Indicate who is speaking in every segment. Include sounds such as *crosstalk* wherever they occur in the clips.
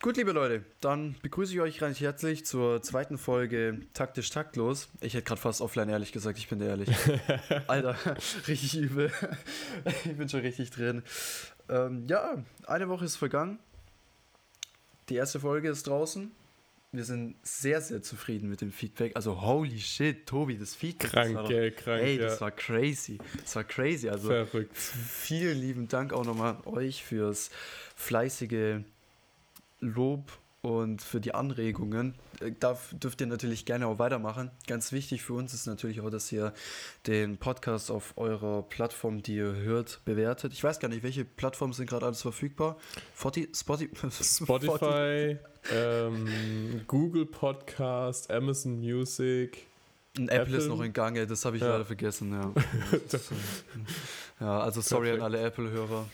Speaker 1: Gut, liebe Leute, dann begrüße ich euch recht herzlich zur zweiten Folge Taktisch Taktlos. Ich hätte gerade fast offline ehrlich gesagt, ich bin dir ehrlich. *laughs* Alter, *laughs* richtig übel. ich bin schon richtig drin. Ähm, ja, eine Woche ist vergangen. Die erste Folge ist draußen. Wir sind sehr, sehr zufrieden mit dem Feedback. Also, holy shit, Tobi, das Feedback.
Speaker 2: Krank,
Speaker 1: das war
Speaker 2: gell, krank.
Speaker 1: Ey,
Speaker 2: ja.
Speaker 1: das war crazy. Das war crazy. Also,
Speaker 2: Verrückt.
Speaker 1: vielen lieben Dank auch nochmal an euch fürs fleißige Lob und für die Anregungen. Äh, Da dürft ihr natürlich gerne auch weitermachen. Ganz wichtig für uns ist natürlich auch, dass ihr den Podcast auf eurer Plattform, die ihr hört, bewertet. Ich weiß gar nicht, welche Plattformen sind gerade alles verfügbar. Forti, Spotify, *laughs*
Speaker 2: Spotify, ähm, Google Podcast, Amazon Music.
Speaker 1: Und Apple, ist
Speaker 2: Apple.
Speaker 1: noch in Gange, das habe ich
Speaker 2: Ja.
Speaker 1: leider vergessen, ja. *laughs* ja, also sorry an
Speaker 2: Perfekt.
Speaker 1: alle Apple-Hörer,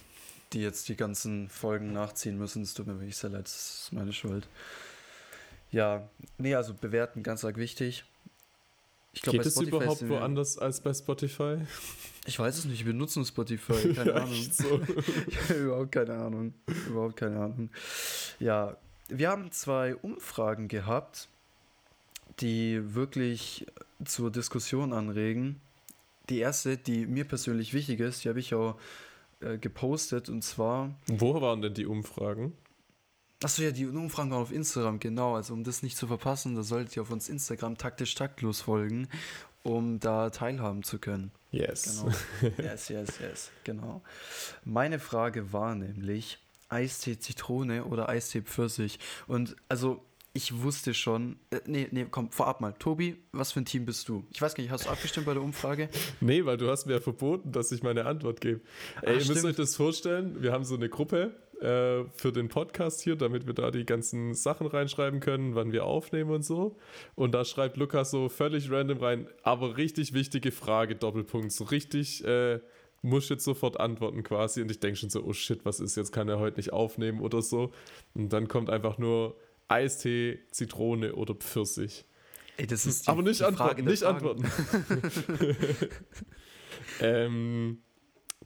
Speaker 1: die jetzt die ganzen Folgen nachziehen müssen. Es tut mir wirklich sehr leid, das ist meine Schuld. Ja, nee, also bewerten, ganz arg wichtig. Ich glaub,
Speaker 2: Geht es überhaupt woanders als bei Spotify?
Speaker 1: Ich weiß es nicht, wir benutzen Spotify, *laughs* keine Ahnung.
Speaker 2: So. *laughs*
Speaker 1: Ich habe überhaupt keine Ahnung. Überhaupt keine Ahnung. Ja, wir haben zwei Umfragen gehabt, die wirklich zur Diskussion anregen. Die erste, die mir persönlich wichtig ist, die habe ich auch äh, gepostet und zwar.
Speaker 2: Wo waren denn die Umfragen?
Speaker 1: Achso, ja, die Umfragen waren auf Instagram, genau. Also, um das nicht zu verpassen, da solltet ihr auf uns Instagram taktisch taktlos folgen, um da teilhaben zu können.
Speaker 2: Yes.
Speaker 1: Genau. Yes, yes, yes, genau. Meine Frage war nämlich Eistee Zitrone oder Eistee Pfirsich. Und also ich wusste schon, äh, nee, nee, komm, vorab mal. Tobi, was für ein Team bist du? Ich weiß gar nicht, hast du abgestimmt bei der Umfrage? *laughs*
Speaker 2: Nee, weil du hast mir ja verboten, dass ich meine Antwort gebe. Ey, ihr müsst euch das vorstellen, wir haben so eine Gruppe äh, für den Podcast hier, damit wir da die ganzen Sachen reinschreiben können, wann wir aufnehmen und so. Und da schreibt Lukas so völlig random rein, aber richtig wichtige Frage, Doppelpunkt. So richtig, äh, muss jetzt sofort antworten quasi. Und ich denke schon so, oh shit, was ist jetzt, kann er heute nicht aufnehmen oder so. Und dann kommt einfach nur Eistee, Zitrone oder Pfirsich.
Speaker 1: Ey, das ist
Speaker 2: Aber nicht antworten, nicht
Speaker 1: Fragen.
Speaker 2: antworten. *laughs* ähm,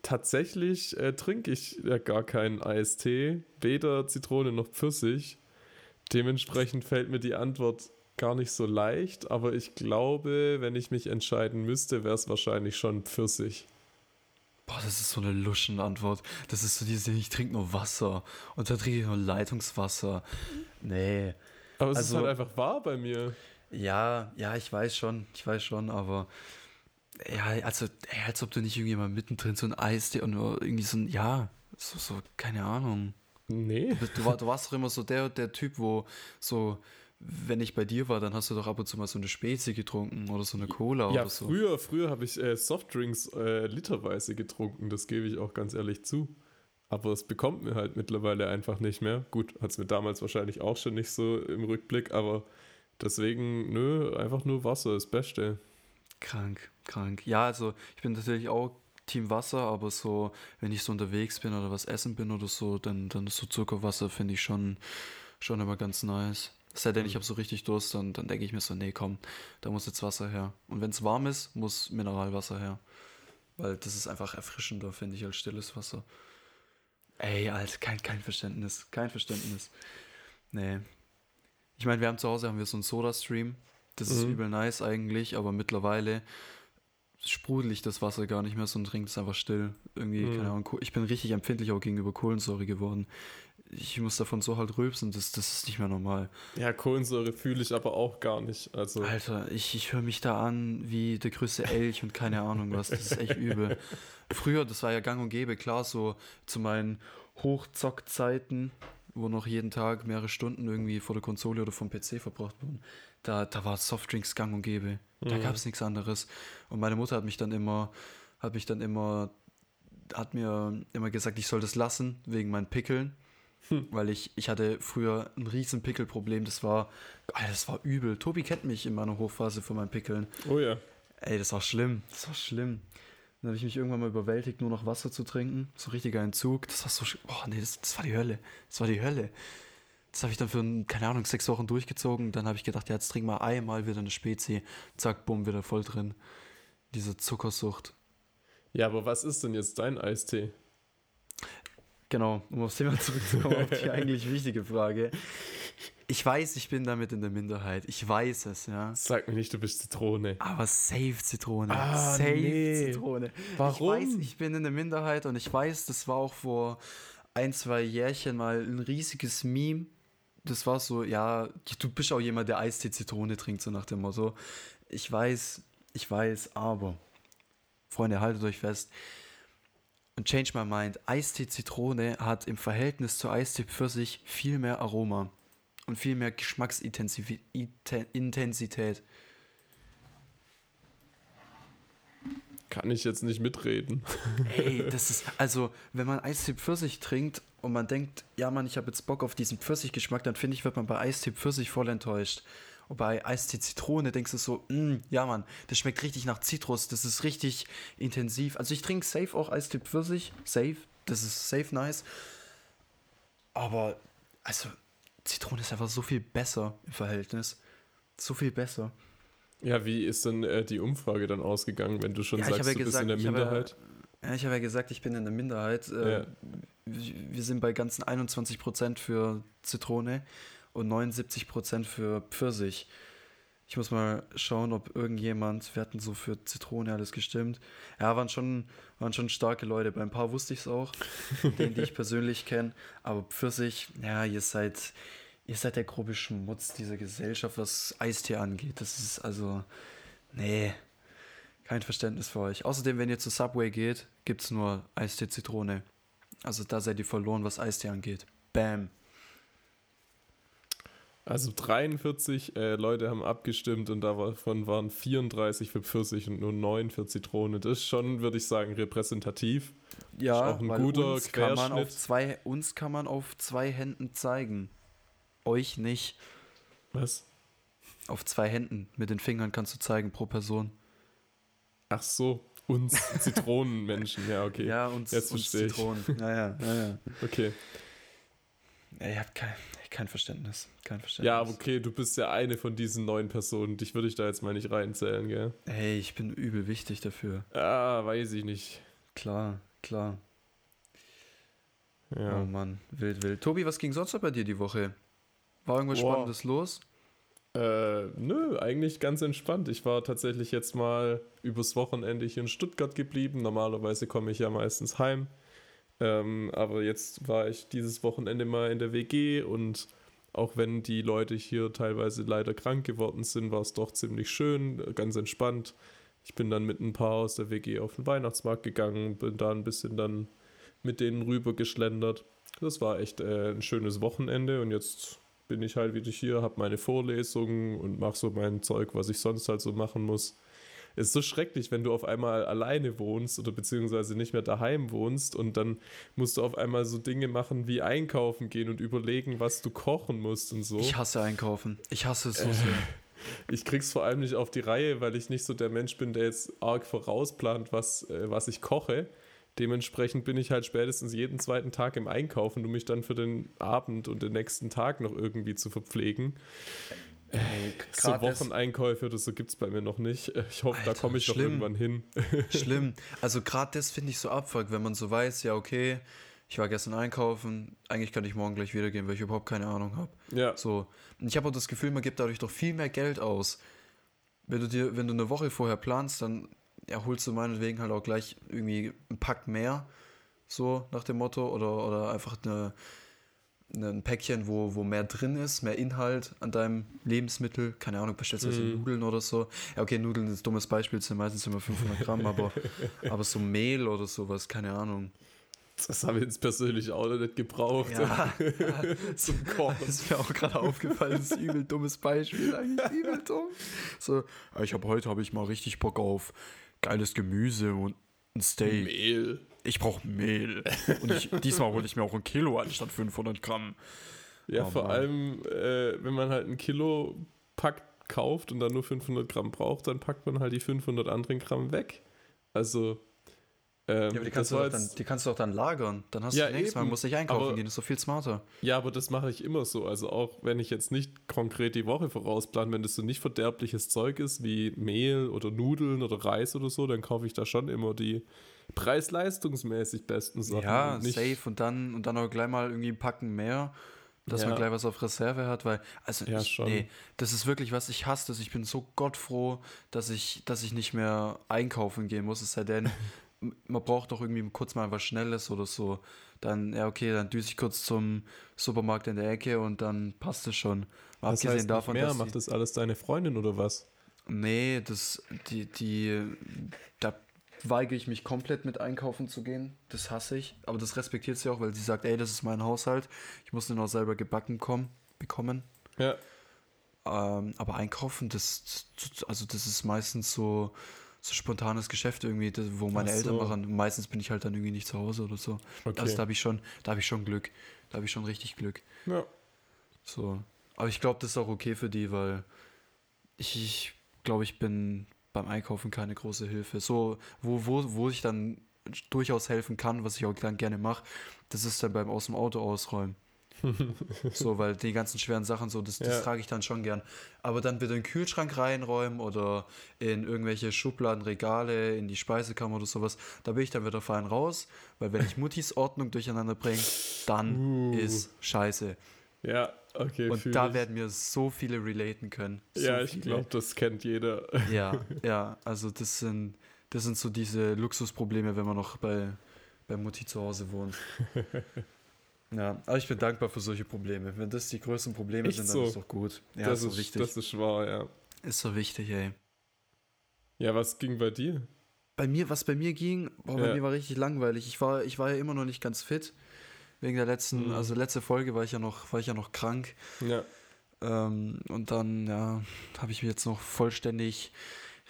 Speaker 2: tatsächlich äh, trinke ich ja gar keinen Eistee, weder Zitrone noch Pfirsich. Dementsprechend fällt mir die Antwort gar nicht so leicht, aber ich glaube, wenn ich mich entscheiden müsste, wäre es wahrscheinlich schon Pfirsich.
Speaker 1: Boah, das ist so eine luschende Antwort. Das ist so diese, ich trinke nur Wasser. Und da trinke ich nur Leitungswasser. Nee.
Speaker 2: Aber es
Speaker 1: Also-
Speaker 2: ist halt einfach wahr bei mir.
Speaker 1: Ja, ja, ich weiß schon, ich weiß schon, aber ja, also, ey, als ob du nicht irgendwie mal mittendrin so ein Eistee und irgendwie so ein, ja, so, so, keine Ahnung.
Speaker 2: Nee.
Speaker 1: Du, du warst doch immer so der, der Typ, wo so, wenn ich bei dir war, dann hast du doch ab und zu mal so eine Spezi getrunken oder so eine Cola
Speaker 2: Ja,
Speaker 1: oder so.
Speaker 2: früher, früher habe ich äh, Softdrinks äh, literweise getrunken, das gebe ich auch ganz ehrlich zu. Aber es bekommt mir halt mittlerweile einfach nicht mehr. Gut, hat es mir damals wahrscheinlich auch schon nicht so im Rückblick, aber deswegen, nö, einfach nur Wasser, das Beste.
Speaker 1: Krank, krank. Ja, also ich bin natürlich auch Team Wasser, aber so, wenn ich so unterwegs bin oder was essen bin oder so, dann, dann ist so Zuckerwasser, finde ich schon, schon immer ganz nice. Es sei denn, ich habe so richtig Durst, dann, dann denke ich mir so, nee, komm, da muss jetzt Wasser her. Und wenn es warm ist, muss Mineralwasser her. Weil das ist einfach erfrischender, finde ich, als stilles Wasser. Ey, Alter, kein, kein Verständnis, kein Verständnis. Nee. Ich meine, wir haben zu Hause haben wir so einen Soda-Stream. Das ist
Speaker 2: Mhm.
Speaker 1: übel nice eigentlich, aber mittlerweile sprudel ich das Wasser gar nicht mehr, sondern trinke es einfach still. Irgendwie,
Speaker 2: Mhm.
Speaker 1: keine Ahnung. Ich bin richtig empfindlich auch gegenüber Kohlensäure geworden. Ich muss davon so halt rülpsen, das, das ist nicht mehr normal.
Speaker 2: Ja, Kohlensäure fühle ich aber auch gar nicht. Also,
Speaker 1: Alter, ich, ich höre mich da an wie der größte Elch und keine Ahnung was. Das ist echt übel. Früher, das war ja gang und gäbe, klar, so zu meinen Hochzockzeiten, wo noch jeden Tag mehrere Stunden irgendwie vor der Konsole oder vom PC verbracht wurden, da, da war Softdrinks gang und gäbe. Da
Speaker 2: Mhm.
Speaker 1: gab es nichts anderes. Und meine Mutter hat mich dann immer, hat mich dann immer, hat mir immer gesagt, ich soll das lassen, wegen meinen Pickeln. Weil ich, ich hatte früher ein riesen Pickelproblem. Das war, Alter, das war übel. Tobi kennt mich in meiner Hochphase von meinen Pickeln.
Speaker 2: oh ja.
Speaker 1: Ey, das war schlimm. Das war schlimm. Dann habe ich mich irgendwann mal überwältigt, nur noch Wasser zu trinken. So richtiger Entzug. Das war so. Oh, nee, das, das war die Hölle. Das war die Hölle. Das habe ich dann für, keine Ahnung, sechs Wochen durchgezogen. Dann habe ich gedacht, ja, jetzt trink mal einmal wieder eine Spezi. Zack, bumm, wieder voll drin. Diese Zuckersucht.
Speaker 2: Ja, aber was ist denn jetzt dein Eistee?
Speaker 1: Genau, um aufs Thema zurückzukommen, auf die *laughs* eigentlich wichtige Frage. Ich weiß, ich bin damit in der Minderheit. Ich weiß es, ja.
Speaker 2: Sag mir nicht, du bist Zitrone.
Speaker 1: Aber safe Zitrone.
Speaker 2: Ah,
Speaker 1: safe
Speaker 2: nee.
Speaker 1: Zitrone.
Speaker 2: Warum?
Speaker 1: Ich weiß, ich bin in der Minderheit und ich weiß, das war auch vor ein, zwei Jährchen mal ein riesiges Meme. Das war so, ja, du bist auch jemand, der Eistee Zitrone trinkt, so nach dem Motto. Ich weiß, ich weiß, aber, Freunde, haltet euch fest. Und change my mind. Eistee Zitrone hat im Verhältnis zu Eistee Pfirsich viel mehr Aroma und viel mehr Geschmacksintensität.
Speaker 2: Kann ich jetzt nicht mitreden.
Speaker 1: Ey, *laughs* das ist, also, wenn man Eistee Pfirsich trinkt und man denkt, ja Mann, ich habe jetzt Bock auf diesen Pfirsichgeschmack, dann finde ich, wird man bei Eistee Pfirsich voll enttäuscht. Und bei Eistee Zitrone denkst du so, mm, ja Mann, das schmeckt richtig nach Zitrus, das ist richtig intensiv. Also ich trinke safe auch Eistee Pfirsich, safe, das ist safe nice. Aber, also, Zitrone ist einfach so viel besser im Verhältnis. So viel besser.
Speaker 2: Ja, wie ist denn äh, die Umfrage dann ausgegangen, wenn du schon
Speaker 1: Ja, ich
Speaker 2: sagst,
Speaker 1: ja
Speaker 2: du bist in der
Speaker 1: gesagt,
Speaker 2: Minderheit?
Speaker 1: Ja, ich habe ja gesagt, ich bin in der Minderheit. Äh,
Speaker 2: Ja.
Speaker 1: wir wir sind bei ganzen 21% für Zitrone und 79% für Pfirsich. Ich muss mal schauen, ob irgendjemand, wir hatten so für Zitrone alles gestimmt. Ja, waren schon, waren schon starke Leute. Bei ein paar wusste ich es auch, denen, die ich persönlich kenne. Aber Pfirsich, ja, ihr seid, ihr seid der grobe Schmutz dieser Gesellschaft, was Eistee angeht. Das ist also, nee, kein Verständnis für euch. Außerdem, wenn ihr zu Subway geht, gibt es nur Eistee Zitrone. Also da seid ihr verloren, was Eistee angeht. Bam.
Speaker 2: Also 43 äh, Leute haben abgestimmt und davon waren 34 für Pfirsich und nur 9 für Zitrone. Das ist schon, würde ich sagen, repräsentativ.
Speaker 1: Ja,
Speaker 2: Ist auch ein
Speaker 1: weil
Speaker 2: guter
Speaker 1: uns kann, man auf zwei, uns kann man auf zwei Händen zeigen. Euch nicht.
Speaker 2: Was?
Speaker 1: Auf zwei Händen mit den Fingern kannst du zeigen pro Person.
Speaker 2: Ach so, uns Zitronenmenschen. Ja, okay.
Speaker 1: Ja, uns,
Speaker 2: Jetzt
Speaker 1: uns
Speaker 2: ich.
Speaker 1: Zitronen. Ja, ja, ja, ja.
Speaker 2: Okay.
Speaker 1: ja ihr habt kein, kein Verständnis. Kein Verständnis.
Speaker 2: Ja, okay, du bist ja eine von diesen neun Personen. Dich würde ich da jetzt mal nicht reinzählen, gell?
Speaker 1: Hey, ich bin übel wichtig dafür.
Speaker 2: Ah, weiß ich nicht.
Speaker 1: Klar, klar.
Speaker 2: Ja.
Speaker 1: Oh Mann, wild, wild. Tobi, was ging sonst noch bei dir die Woche? War irgendwas
Speaker 2: Boah.
Speaker 1: Spannendes los?
Speaker 2: Äh, nö, eigentlich ganz entspannt. Ich war tatsächlich jetzt mal übers Wochenende hier in Stuttgart geblieben. Normalerweise komme ich ja meistens heim. Ähm, aber jetzt war ich dieses Wochenende mal in der WG und auch wenn die Leute hier teilweise leider krank geworden sind, war es doch ziemlich schön, ganz entspannt. Ich bin dann mit ein paar aus der WG auf den Weihnachtsmarkt gegangen, bin da ein bisschen dann mit denen rüber geschlendert. Das war echt äh, ein schönes Wochenende und jetzt bin ich halt wieder hier, habe meine Vorlesungen und mache so mein Zeug, was ich sonst halt so machen muss. Es ist so schrecklich, wenn du auf einmal alleine wohnst oder beziehungsweise nicht mehr daheim wohnst und dann musst du auf einmal so Dinge machen wie einkaufen gehen und überlegen, was du kochen musst und so.
Speaker 1: Ich hasse Einkaufen. Ich hasse es so sehr. *laughs*
Speaker 2: Ich krieg's vor allem nicht auf die Reihe, weil ich nicht so der Mensch bin, der jetzt arg vorausplant, was, äh, was ich koche. Dementsprechend bin ich halt spätestens jeden zweiten Tag im Einkaufen, um mich dann für den Abend und den nächsten Tag noch irgendwie zu verpflegen. So
Speaker 1: grad das-
Speaker 2: Wocheneinkäufe oder so gibt's bei mir noch nicht. Ich hoffe, da
Speaker 1: Alter,
Speaker 2: komme ich noch
Speaker 1: schlimm.
Speaker 2: irgendwann hin. *laughs*
Speaker 1: Schlimm. Also gerade das finde ich so abfuck, wenn man so weiß, ja okay, ich war gestern einkaufen, eigentlich kann ich morgen gleich wieder gehen, weil ich überhaupt keine Ahnung habe.
Speaker 2: Ja,
Speaker 1: So. Und ich habe auch das Gefühl, man gibt dadurch doch viel mehr Geld aus. Wenn du dir, wenn du eine Woche vorher planst, dann ja, holst du meinetwegen halt auch gleich irgendwie einen Pack mehr, so nach dem Motto, oder, oder einfach eine, ein Päckchen, wo, wo mehr drin ist, mehr Inhalt an deinem Lebensmittel. Keine Ahnung, beispielsweise
Speaker 2: Mhm.
Speaker 1: Nudeln oder so. Ja, okay, Nudeln ist ein dummes Beispiel, sind meistens immer 500 Gramm, aber, *laughs* aber so Mehl oder sowas, keine Ahnung.
Speaker 2: das habe ich jetzt persönlich auch noch nicht gebraucht.
Speaker 1: Ja, *laughs*
Speaker 2: Zum Kochen.
Speaker 1: Das ist mir auch gerade aufgefallen, das ist ein übel dummes Beispiel, eigentlich übel dumm. So, ich habe heute habe ich mal richtig Bock auf geiles Gemüse und ein Steak.
Speaker 2: Mehl.
Speaker 1: Ich brauche Mehl. Und ich, *laughs* diesmal hole ich mir auch ein Kilo anstatt 500 Gramm.
Speaker 2: Ja,
Speaker 1: Oh
Speaker 2: vor
Speaker 1: Mann.
Speaker 2: allem, äh, wenn man halt ein Kilo Pack kauft und dann nur 500 Gramm braucht, dann packt man halt die 500 anderen Gramm weg. Also, ähm,
Speaker 1: Ja, aber die kannst, du dann, die kannst du doch dann lagern. Dann hast
Speaker 2: Ja,
Speaker 1: du nächstes Mal,
Speaker 2: eben.
Speaker 1: musst nicht einkaufen
Speaker 2: Aber-
Speaker 1: gehen, das ist doch viel smarter.
Speaker 2: ja, aber das mache ich immer so. Also auch wenn ich jetzt nicht konkret die Woche vorausplan, wenn das so nicht verderbliches Zeug ist wie Mehl oder Nudeln oder Reis oder so, dann kaufe ich da schon immer die preis-leistungsmäßig besten Sachen.
Speaker 1: Ja, safe und dann und dann auch gleich mal irgendwie ein Packen mehr, dass
Speaker 2: Ja.
Speaker 1: man gleich was auf Reserve hat, weil also
Speaker 2: Ja,
Speaker 1: ich, nee, das ist wirklich was ich hasse, das. Ich bin so gottfroh, dass ich dass ich nicht mehr einkaufen gehen muss, es sei denn man braucht doch irgendwie kurz mal was Schnelles oder so. Dann, ja, okay, dann düse ich kurz zum Supermarkt in der Ecke und dann passt es schon. Mal
Speaker 2: Was heißt davon, mehr? Macht das alles deine Freundin oder was?
Speaker 1: Nee, das, die, die, da weigere ich mich komplett mit einkaufen zu gehen. Das hasse ich. Aber das respektiert sie auch, weil sie sagt, ey, das ist mein Haushalt. Ich muss den auch selber gebacken kommen, bekommen.
Speaker 2: Ja,
Speaker 1: Ähm, aber einkaufen, das, also das ist meistens so, so spontanes Geschäft irgendwie, das, wo meine
Speaker 2: Ach
Speaker 1: Eltern
Speaker 2: so.
Speaker 1: machen. Meistens bin ich halt dann irgendwie nicht zu Hause oder so.
Speaker 2: okay.
Speaker 1: Also da habe ich schon, da habe ich schon Glück. Da habe ich schon richtig Glück.
Speaker 2: ja.
Speaker 1: So. Aber ich glaube, das ist auch okay für die, weil ich, ich glaube, ich bin beim Einkaufen keine große Hilfe. So, wo, wo, wo ich dann durchaus helfen kann, was ich auch dann gerne mache, das ist dann beim aus dem Auto ausräumen. *laughs* so, weil die ganzen schweren Sachen so, das, das
Speaker 2: Ja.
Speaker 1: trage ich dann schon gern. Aber dann wieder in den Kühlschrank reinräumen oder in irgendwelche Schubladen, Regale, in die Speisekammer oder sowas, da bin ich dann wieder fein raus, weil wenn ich Muttis Ordnung durcheinander bringe, dann
Speaker 2: Uh.
Speaker 1: ist scheiße.
Speaker 2: Ja, okay.
Speaker 1: Und da
Speaker 2: ich.
Speaker 1: werden mir so viele relaten können. So
Speaker 2: Ja, ich glaube, das kennt jeder. *laughs*
Speaker 1: Ja, *laughs* ja, also das sind, das sind so diese Luxusprobleme, wenn man noch bei, bei Mutti zu Hause wohnt. *laughs* Ja, aber ich bin dankbar für solche Probleme. Wenn das die größten Probleme
Speaker 2: Echt
Speaker 1: sind, dann
Speaker 2: so?
Speaker 1: ist doch gut. Ja,
Speaker 2: das,
Speaker 1: ist so wichtig.
Speaker 2: das ist wahr, ja.
Speaker 1: ist so wichtig, ey.
Speaker 2: Ja, was ging bei dir?
Speaker 1: Bei mir, was bei mir ging, boah, bei
Speaker 2: Ja.
Speaker 1: mir war richtig langweilig. Ich war, ich war ja immer noch nicht ganz fit. Wegen der letzten,
Speaker 2: Mhm.
Speaker 1: also letzte Folge war ich ja noch, war ich ja noch krank.
Speaker 2: Ja.
Speaker 1: Ähm, und dann, ja, habe ich mich jetzt noch vollständig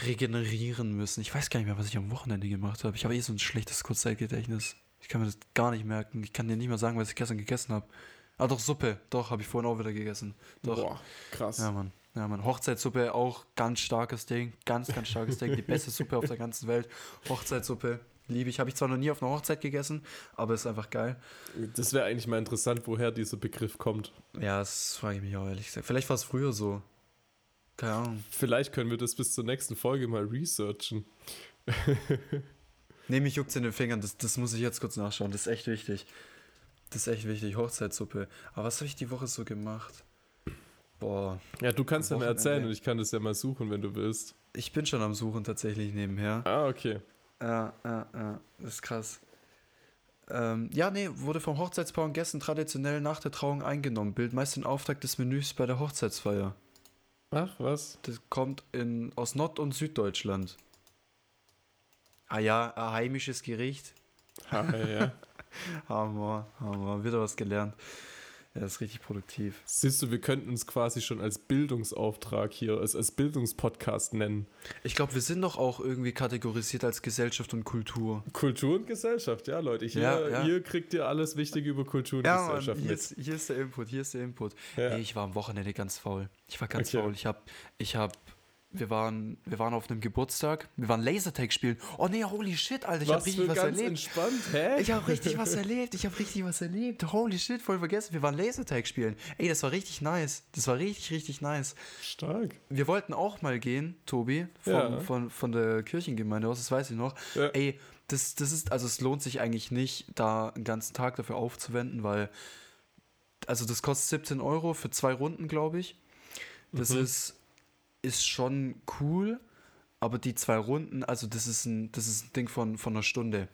Speaker 1: regenerieren müssen. Ich weiß gar nicht mehr, was ich am Wochenende gemacht habe. Ich habe eh so ein schlechtes Kurzzeitgedächtnis. Ich kann mir das gar nicht merken. Ich kann dir nicht mal sagen, was ich gestern gegessen habe. Ah, doch, Suppe. Doch, habe ich vorhin auch wieder gegessen. Doch.
Speaker 2: Boah, krass.
Speaker 1: Ja, Mann. Ja, Mann. Hochzeitssuppe, auch ganz starkes Ding. Ganz, ganz starkes Ding. Die beste Suppe auf der ganzen Welt. Hochzeitssuppe. Liebe ich. Habe ich zwar noch nie auf einer Hochzeit gegessen, aber ist einfach geil.
Speaker 2: Das wäre eigentlich mal interessant, woher dieser Begriff kommt.
Speaker 1: Ja, das frage ich mich auch ehrlich gesagt. Vielleicht war es früher so. Keine Ahnung.
Speaker 2: Vielleicht können wir das bis zur nächsten Folge mal researchen.
Speaker 1: Nee, mich juckt's in den Fingern. Das, das muss ich jetzt kurz nachschauen. Das ist echt wichtig. Das ist echt wichtig. Hochzeitssuppe. Aber was habe ich die Woche so gemacht? Boah,
Speaker 2: Ja, du kannst ja mal erzählen und ich kann das ja mal suchen, wenn du willst.
Speaker 1: ich bin schon am Suchen tatsächlich nebenher.
Speaker 2: Ah, okay.
Speaker 1: Ja, ja, ja. Das ist krass. Ähm, ja, nee, wurde vom Hochzeitspaar und Gästen traditionell nach der Trauung eingenommen. Bild meist den Auftakt des Menüs bei der Hochzeitsfeier.
Speaker 2: Ach, was?
Speaker 1: Das kommt in, aus Nord- und Süddeutschland. Ah ja, ein heimisches Gericht.
Speaker 2: Ah, ja. *laughs*
Speaker 1: Hammer, Hammer. Wieder was gelernt. Ja, ist richtig produktiv.
Speaker 2: Siehst du, wir könnten uns quasi schon als Bildungsauftrag hier, als, als Bildungspodcast nennen.
Speaker 1: Ich glaube, wir sind doch auch irgendwie kategorisiert als Gesellschaft und Kultur.
Speaker 2: Kultur und Gesellschaft, ja, Leute. Hier,
Speaker 1: Ja, ja.
Speaker 2: hier kriegt ihr alles Wichtige über Kultur und
Speaker 1: Ja, Mann,
Speaker 2: Gesellschaft
Speaker 1: hier
Speaker 2: mit.
Speaker 1: ist, hier ist der Input, hier ist der Input.
Speaker 2: Ja.
Speaker 1: Nee, ich war am Wochenende ganz faul. Ich war ganz
Speaker 2: Okay.
Speaker 1: faul. Ich hab, ich hab, wir waren, wir waren auf einem Geburtstag. Wir waren Lasertag spielen. Oh nee, holy shit, Alter, ich hab
Speaker 2: was
Speaker 1: richtig
Speaker 2: für
Speaker 1: was
Speaker 2: ganz
Speaker 1: erlebt.
Speaker 2: entspannt, hä?
Speaker 1: Ich habe richtig was erlebt. Ich habe richtig was erlebt. Holy shit, voll vergessen. Wir waren Lasertag spielen. Ey, das war richtig nice. Das war richtig, richtig nice.
Speaker 2: Stark.
Speaker 1: Wir wollten auch mal gehen, Tobi, von,
Speaker 2: Ja.
Speaker 1: von, von der Kirchengemeinde aus, das weiß ich noch.
Speaker 2: Ja.
Speaker 1: Ey, das, das ist, also es lohnt sich eigentlich nicht, da einen ganzen Tag dafür aufzuwenden, weil, also das kostet 17 Euro für zwei Runden, glaube ich. Das
Speaker 2: Mhm.
Speaker 1: ist, ist schon cool, aber die zwei Runden, also das ist ein, das ist ein Ding von, von einer Stunde.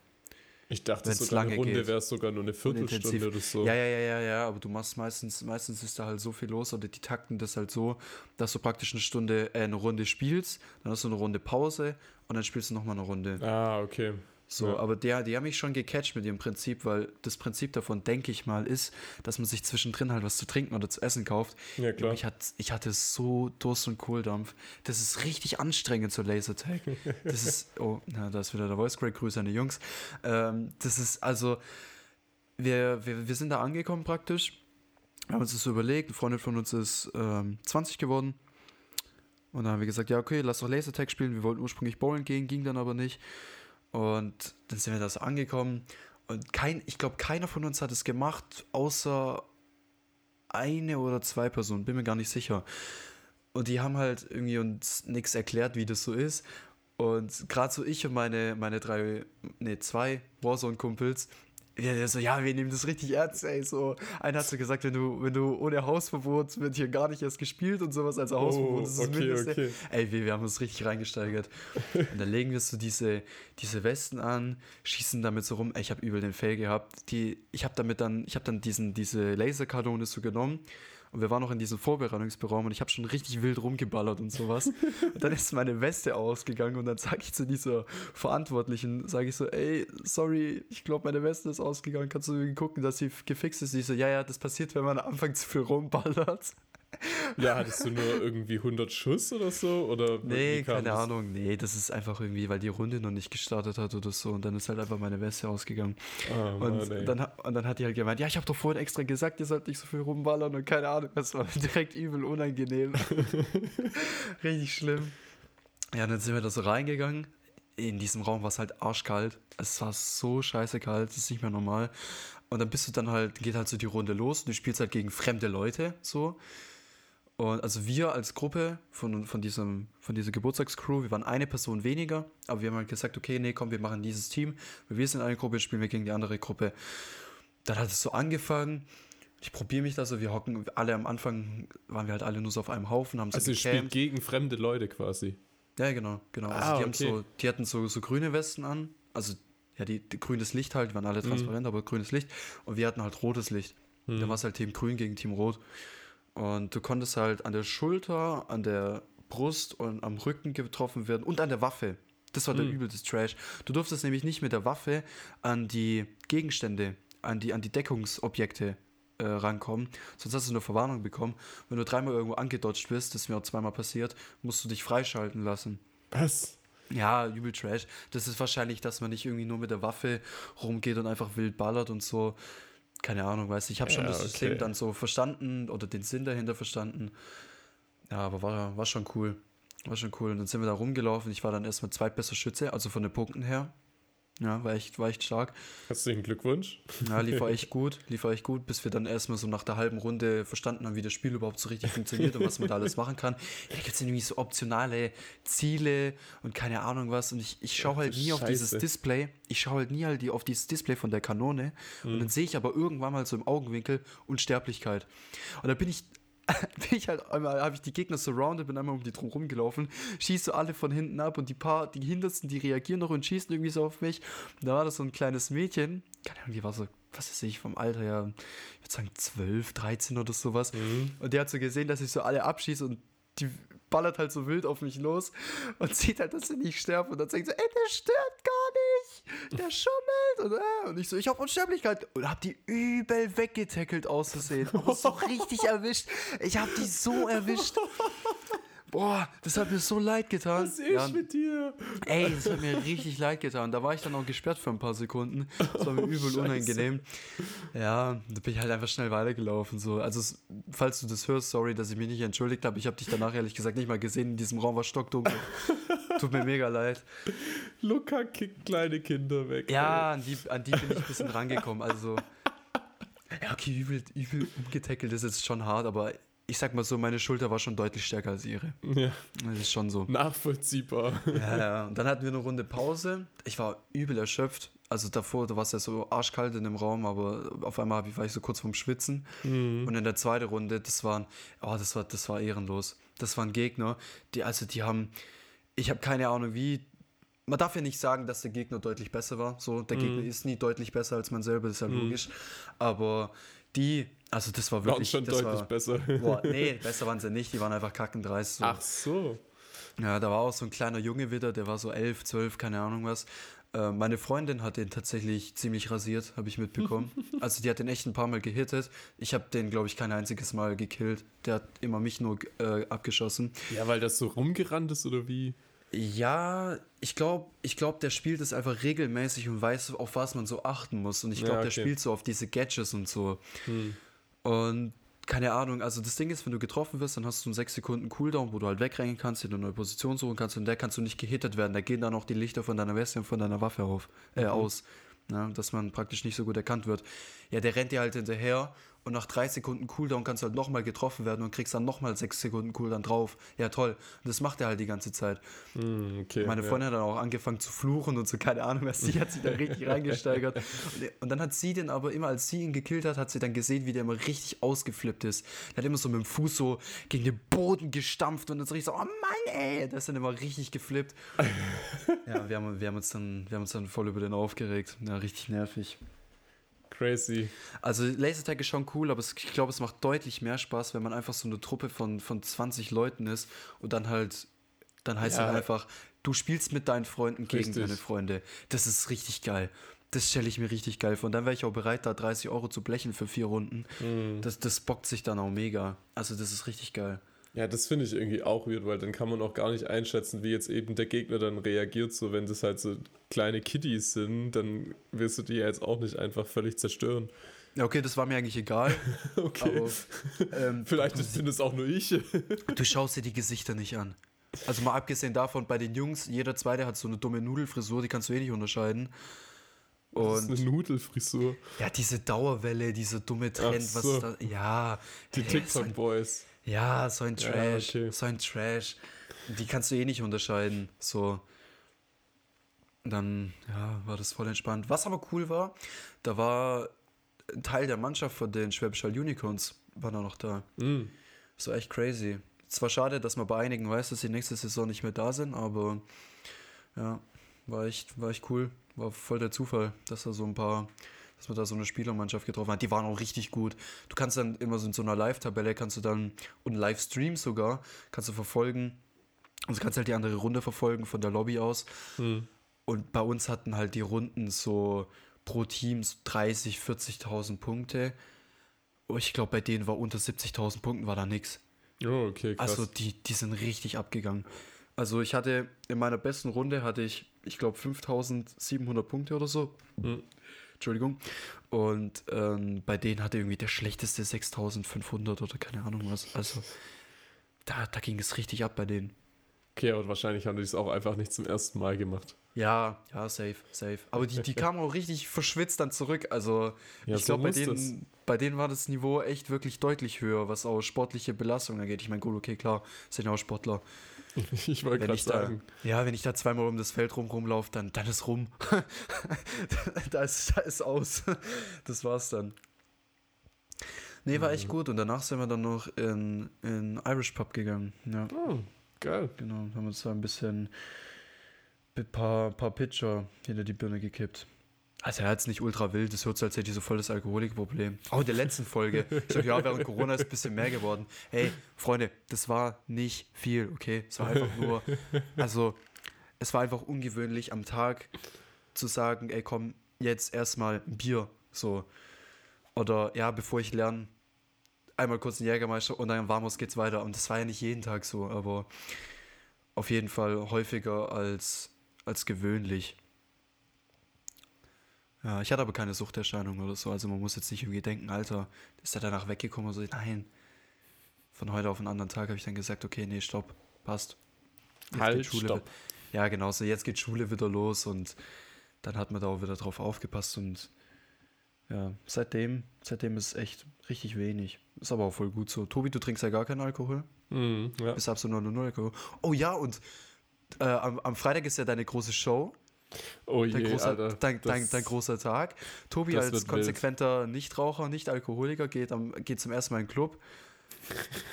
Speaker 2: Ich dachte,
Speaker 1: Wenn's
Speaker 2: sogar eine
Speaker 1: lange
Speaker 2: Runde wäre sogar nur eine Viertelstunde oder so.
Speaker 1: Ja, ja, ja, ja, ja, aber du machst meistens, meistens ist da halt so viel los oder die takten das halt so, dass du praktisch eine Stunde, äh, eine Runde spielst, dann hast du eine Runde Pause und dann spielst du nochmal eine Runde.
Speaker 2: Ah, okay.
Speaker 1: So,
Speaker 2: Ja.
Speaker 1: aber der, die haben mich schon gecatcht mit ihrem Prinzip, weil das Prinzip davon, denke ich mal, ist, dass man sich zwischendrin halt was zu trinken oder zu essen kauft.
Speaker 2: Ja, klar.
Speaker 1: Ich, hat, ich hatte so Durst und Kohldampf. Das ist richtig anstrengend, so Lasertag. *laughs* Das ist, oh, na, da ist wieder der Voice Crack, Grüße an die Jungs. Ähm, das ist also, wir, wir, wir sind da angekommen praktisch. Wir haben uns das so überlegt, eine Freundin von uns ist ähm, 20 geworden. Und dann haben wir gesagt, ja, okay, lass doch Lasertag spielen. Wir wollten ursprünglich bowlen gehen, ging dann aber nicht. Und dann sind wir da so angekommen. Und kein, ich glaube, keiner von uns hat es gemacht, außer eine oder zwei Personen, bin mir gar nicht sicher. Und die haben halt irgendwie uns nichts erklärt, wie das so ist. Und gerade so ich und meine, meine drei, nee, zwei Warzone-Kumpels, ja, so, ja, wir nehmen das richtig ernst, ey. So, einer hat so gesagt, wenn du, wenn du ohne Hausverbot wird hier gar nicht erst gespielt und sowas als Hausverbot.
Speaker 2: Oh,
Speaker 1: das ist das
Speaker 2: okay,
Speaker 1: Mindeste.
Speaker 2: okay.
Speaker 1: Ey, wir, wir haben uns richtig reingesteigert. und dann legen wir so diese, diese Westen an, schießen damit so rum. Ey, ich habe übel den Fail gehabt. Die, ich habe damit dann, ich habe dann diesen, diese Laserkanone so genommen. Und wir waren noch in diesem Vorbereitungsraum und ich habe schon richtig wild rumgeballert und sowas. und dann ist meine Weste ausgegangen und dann sage ich zu dieser Verantwortlichen, sage ich so, ey, sorry, ich glaube, meine Weste ist ausgegangen. Kannst du gucken, dass sie gefixt ist? Die so, ja, ja, das passiert, wenn man anfängt zu viel rumballert.
Speaker 2: Ja, hattest du nur irgendwie 100 Schuss oder so? Oder
Speaker 1: Nee, keine
Speaker 2: das?
Speaker 1: Ahnung. Nee, das ist einfach irgendwie, weil die Runde noch nicht gestartet hat oder so. Und dann ist halt einfach meine Weste ausgegangen.
Speaker 2: Ah,
Speaker 1: Und,
Speaker 2: Mann,
Speaker 1: dann, und dann hat die halt gemeint, ja, ich habe doch vorhin extra gesagt, ihr sollt nicht so viel rumballern und keine Ahnung. Das war *laughs* direkt übel unangenehm. *laughs* Richtig schlimm. Ja, dann sind wir da so reingegangen. In diesem Raum war es halt arschkalt. Es war so scheiße kalt, das ist nicht mehr normal. Und dann bist du dann halt, geht halt so die Runde los und du spielst halt gegen fremde Leute, so. Und also wir als Gruppe von, von, diesem, von dieser Geburtstagscrew, wir waren eine Person weniger, aber wir haben halt gesagt, okay, nee, komm, wir machen dieses Team. Wir sind eine Gruppe, spielen wir gegen die andere Gruppe. Dann hat es so angefangen. Ich probiere mich da so, wir hocken alle am Anfang, waren wir halt alle nur so auf einem Haufen, haben so
Speaker 2: Also ihr spielt gegen fremde Leute quasi.
Speaker 1: Ja, genau, genau. Also
Speaker 2: Ah,
Speaker 1: die,
Speaker 2: okay.
Speaker 1: haben so, die hatten so, so grüne Westen an. Also, ja, die, die grünes Licht halt, die waren alle
Speaker 2: Mhm.
Speaker 1: transparent, aber grünes Licht. Und wir hatten halt rotes Licht.
Speaker 2: Mhm.
Speaker 1: Da war es halt Team Grün gegen Team Rot. Und du konntest halt an der Schulter, an der Brust und am Rücken getroffen werden und an der Waffe. Das war der
Speaker 2: Mhm.
Speaker 1: übelste Trash. Du durftest nämlich nicht mit der Waffe an die Gegenstände, an die, an die Deckungsobjekte äh, rankommen. Sonst hast du eine Verwarnung bekommen. Wenn du dreimal irgendwo angedodged bist, das ist mir auch zweimal passiert, musst du dich freischalten lassen.
Speaker 2: Was?
Speaker 1: Ja, übel Trash. Das ist wahrscheinlich, dass man nicht irgendwie nur mit der Waffe rumgeht und einfach wild ballert und so. Keine Ahnung, weiß ich. Ich habe schon
Speaker 2: Ja,
Speaker 1: das System
Speaker 2: okay.
Speaker 1: dann so verstanden oder den Sinn dahinter verstanden. Ja, aber war, war schon cool. War schon cool. Und dann sind wir da rumgelaufen. Ich war dann erstmal zweitbester Schütze, also von den Punkten her. Ja, war echt, war echt stark.
Speaker 2: Herzlichen Glückwunsch.
Speaker 1: Ja, lief echt *laughs* gut, lief echt gut, bis wir dann erstmal so nach der halben Runde verstanden haben, wie das Spiel überhaupt so richtig funktioniert und was man da alles machen kann. Ja, da gibt es irgendwie so optionale Ziele und keine Ahnung was. Und ich, ich schaue halt nie auf dieses
Speaker 2: Scheiße.
Speaker 1: Display. Ich schaue halt nie halt die, auf dieses Display von der Kanone. Und dann sehe ich aber irgendwann mal so im Augenwinkel Unsterblichkeit. Und da bin ich. *laughs* Bin ich halt einmal, habe ich die Gegner surrounded, bin einmal um die drum rumgelaufen, schieße so alle von hinten ab und die paar, die Hintersten, die reagieren noch und schießen irgendwie so auf mich. Und da war das so ein kleines Mädchen, keine Ahnung, die war so, was weiß ich, vom Alter her, ich würde sagen 12, 13 oder sowas. Und die hat so gesehen, dass ich so alle abschieße und die ballert halt so wild auf mich los und *laughs* sieht halt, dass ich nicht sterbe und dann sagt sie, ey, der stirbt gar *laughs* der schummelt und, äh, und ich so, ich hab Unsterblichkeit. Und hab die übel weggetackelt auszusehen, aber so *laughs* richtig erwischt, ich hab die so erwischt. Boah, das hat mir so leid getan.
Speaker 2: Was ist
Speaker 1: Ja,
Speaker 2: mit dir?
Speaker 1: Ey, das hat mir richtig leid getan. Da war ich dann auch gesperrt für ein paar Sekunden. Das war mir übel
Speaker 2: Scheiße.
Speaker 1: unangenehm. Ja, da bin ich halt einfach schnell weitergelaufen. So. Also, falls du das hörst, sorry, dass ich mich nicht entschuldigt habe. Ich habe dich danach ehrlich gesagt nicht mal gesehen. In diesem Raum war stockdunkel. *laughs* Tut mir mega leid.
Speaker 2: Luca kickt kleine Kinder weg.
Speaker 1: Ja, an die, an die bin ich ein bisschen *laughs* rangekommen. Also, ja, okay, übel, übel umgetackelt ist jetzt schon hart, aber ich sag mal so, meine Schulter war schon deutlich stärker als ihre.
Speaker 2: Ja,
Speaker 1: Das ist schon so.
Speaker 2: nachvollziehbar.
Speaker 1: Ja, ja. Und dann hatten wir eine Runde Pause. Ich war übel erschöpft. Also davor, da war es ja so arschkalt in dem Raum, aber auf einmal war ich so kurz vorm Schwitzen. Und in der zweiten Runde, das waren, oh, das war, das war ehrenlos. Das waren Gegner, die, also die haben, ich habe keine Ahnung wie. Man darf ja nicht sagen, dass der Gegner deutlich besser war. So, der Gegner ist nie deutlich besser als man selber, das ist ja logisch. Aber die, also das war
Speaker 2: Waren
Speaker 1: wirklich.
Speaker 2: schon
Speaker 1: das
Speaker 2: deutlich
Speaker 1: war,
Speaker 2: besser.
Speaker 1: Boah, *laughs* nee, besser waren sie nicht, die waren einfach kackendreist. So.
Speaker 2: Ach so.
Speaker 1: Ja, da war auch so ein kleiner Junge wieder, der war so elf, zwölf, keine Ahnung was. Äh, meine Freundin hat den tatsächlich ziemlich rasiert, habe ich mitbekommen. *laughs* also die hat den echt ein paar Mal gehittet. Ich habe den, glaube ich, kein einziges Mal gekillt. Der hat immer mich nur äh, abgeschossen.
Speaker 2: Ja, weil das so rumgerannt ist oder wie?
Speaker 1: Ja, ich glaube, ich glaub, der spielt es einfach regelmäßig und weiß, auf was man so achten muss. Und ich glaube,
Speaker 2: Ja,
Speaker 1: der
Speaker 2: okay.
Speaker 1: spielt so auf diese Gadgets und so.
Speaker 2: Hm.
Speaker 1: Und keine Ahnung, also das Ding ist, wenn du getroffen wirst, dann hast du einen 6 Sekunden Cooldown, wo du halt wegrennen kannst, dir eine neue Position suchen kannst und der kannst du nicht gehittet werden. Da gehen dann auch die Lichter von deiner Weste und von deiner Waffe auf, äh, aus. Ja, dass man praktisch nicht so gut erkannt wird. Ja, der rennt dir halt hinterher und nach drei Sekunden Cooldown kannst du halt nochmal getroffen werden und kriegst dann nochmal sechs Sekunden Cooldown drauf. Ja, toll. Und das macht er halt die ganze Zeit.
Speaker 2: Hm, okay,
Speaker 1: Meine
Speaker 2: ja.
Speaker 1: Freundin hat dann auch angefangen zu fluchen und so, keine Ahnung, was sie hat sich da richtig *laughs* reingesteigert. Und, und dann hat sie den aber immer, als sie ihn gekillt hat, hat sie dann gesehen, wie der immer richtig ausgeflippt ist. Der hat immer so mit dem Fuß so gegen den Boden gestampft und dann so richtig so, oh Mann, ey, der ist dann immer richtig geflippt. *laughs* ja, wir haben, wir, haben uns dann, wir haben uns dann voll über den aufgeregt. Ja, richtig nervig.
Speaker 2: Crazy.
Speaker 1: Also Lasertag ist schon cool, aber es, ich glaube, es macht deutlich mehr Spaß, wenn man einfach so eine Truppe von, von 20 Leuten ist und dann halt, dann heißt
Speaker 2: Ja.
Speaker 1: halt einfach, du spielst mit deinen Freunden gegen
Speaker 2: Richtig.
Speaker 1: deine Freunde. Das ist richtig geil. Das stelle ich mir richtig geil vor. Und dann wäre ich auch bereit, da 30 Euro zu blechen für vier Runden.
Speaker 2: Hm.
Speaker 1: Das, das bockt sich dann auch mega. Also das ist richtig geil.
Speaker 2: Ja, das finde ich irgendwie auch weird, weil dann kann man auch gar nicht einschätzen, wie jetzt eben der Gegner dann reagiert. So, wenn das halt so kleine Kiddies sind, dann wirst du die ja jetzt auch nicht einfach völlig zerstören.
Speaker 1: Ja, okay, das war mir eigentlich egal. *laughs*
Speaker 2: Okay.
Speaker 1: Aber ähm,
Speaker 2: Vielleicht bin es auch nur ich.
Speaker 1: Du schaust dir die Gesichter nicht an. Also mal abgesehen davon, bei den Jungs, jeder zweite hat so eine dumme Nudelfrisur, die kannst du eh nicht unterscheiden.
Speaker 2: Das ist
Speaker 1: Und
Speaker 2: eine Nudelfrisur.
Speaker 1: ja, diese Dauerwelle, dieser dumme Trend, was
Speaker 2: so.
Speaker 1: ist da? Ja,
Speaker 2: Die TikTok-Boys.
Speaker 1: Ja, so ein
Speaker 2: Ja,
Speaker 1: Trash,
Speaker 2: okay.
Speaker 1: so ein Trash. Die kannst du eh nicht unterscheiden. So. Dann, ja, war das voll entspannt. Was aber cool war, da war ein Teil der Mannschaft von den Schwäbisch Hall Unicorns, war da noch da.
Speaker 2: Mhm.
Speaker 1: So echt crazy. Zwar schade, dass man bei einigen weiß, dass sie nächste Saison nicht mehr da sind, aber ja, war echt, war echt cool. War voll der Zufall, dass da so ein paar, dass man da so eine Spielermannschaft getroffen hat. Die waren auch richtig gut. Du kannst dann immer so in so einer Live-Tabelle kannst du dann und Livestream sogar kannst du verfolgen. Also kannst halt die andere Runde verfolgen von der Lobby aus.
Speaker 2: Mhm.
Speaker 1: Und bei uns hatten halt die Runden so pro Team so 30, 40.000 Punkte. Oh, Ich glaube, bei denen war unter 70.000 Punkten war da nichts.
Speaker 2: Oh, okay, krass.
Speaker 1: Also die, die sind richtig abgegangen. Also ich hatte in meiner besten Runde hatte ich, ich glaube, 5700 Punkte oder so.
Speaker 2: Mhm.
Speaker 1: Entschuldigung. Und ähm, bei denen hatte irgendwie der schlechteste 6500 oder keine Ahnung was. Also da, da ging es richtig ab bei denen.
Speaker 2: okay, aber wahrscheinlich haben die es auch einfach nicht zum ersten Mal gemacht.
Speaker 1: Ja, ja, safe, safe. Aber die, die *laughs* kamen auch richtig verschwitzt dann zurück. Also
Speaker 2: Ja,
Speaker 1: ich
Speaker 2: so
Speaker 1: glaube, bei, denen, bei denen war das Niveau echt wirklich deutlich höher, was auch sportliche Belastung angeht. Ich meine, gut, okay, klar, sind ja auch Sportler. *laughs*
Speaker 2: Ich wollte gerade
Speaker 1: ich, da,
Speaker 2: sagen.
Speaker 1: ja, wenn ich da zweimal um das Feld rum rumlaufe, dann, dann ist rum. *laughs* da, ist, da ist aus. Das war's dann. Nee, war
Speaker 2: Mhm.
Speaker 1: echt gut. Und danach sind wir dann noch in, in Irish Pub gegangen. Ja,
Speaker 2: Oh, geil.
Speaker 1: genau. Haben uns da ein bisschen ein paar, paar Pitcher hinter die Birne gekippt. Also er hat es nicht ultra wild, das hört sich, als hätte ich so voll das Alkoholikproblem. Auch in der letzten Folge. Ich sag, ja, während Corona ist ein bisschen mehr geworden. Hey, Freunde, das war nicht viel, okay? Es war einfach nur, also es war einfach ungewöhnlich am Tag zu sagen, ey komm, jetzt erstmal ein Bier, so. Oder ja, bevor ich lerne, einmal kurz einen Jägermeister und dann vamos geht's weiter. Und das war ja nicht jeden Tag so, aber auf jeden Fall häufiger als, als gewöhnlich. Ja, ich hatte aber keine Suchterscheinung oder so. Also man muss jetzt nicht irgendwie denken, Alter, ist er danach weggekommen oder so. Nein. Von heute auf den anderen Tag habe ich dann gesagt, okay, nee, stopp, passt. Jetzt
Speaker 2: Halt,
Speaker 1: geht Schule
Speaker 2: stopp.
Speaker 1: Ja, genau, so jetzt geht Schule wieder los und dann hat man da auch wieder drauf aufgepasst und ja, seitdem, seitdem ist echt richtig wenig. Ist aber auch voll gut so. Tobi, du trinkst ja gar keinen Alkohol.
Speaker 2: Mhm, ja.
Speaker 1: Bist absolut nur null Alkohol. Oh ja, und äh, am, am Freitag ist ja deine große Show.
Speaker 2: Oh
Speaker 1: Dein,
Speaker 2: je,
Speaker 1: großer,
Speaker 2: Alter.
Speaker 1: dein, dein, dein großer Tag. Tobi als
Speaker 2: wird wild.
Speaker 1: konsequenter Nichtraucher, Nicht-Alkoholiker geht, am, geht zum ersten Mal in den Club.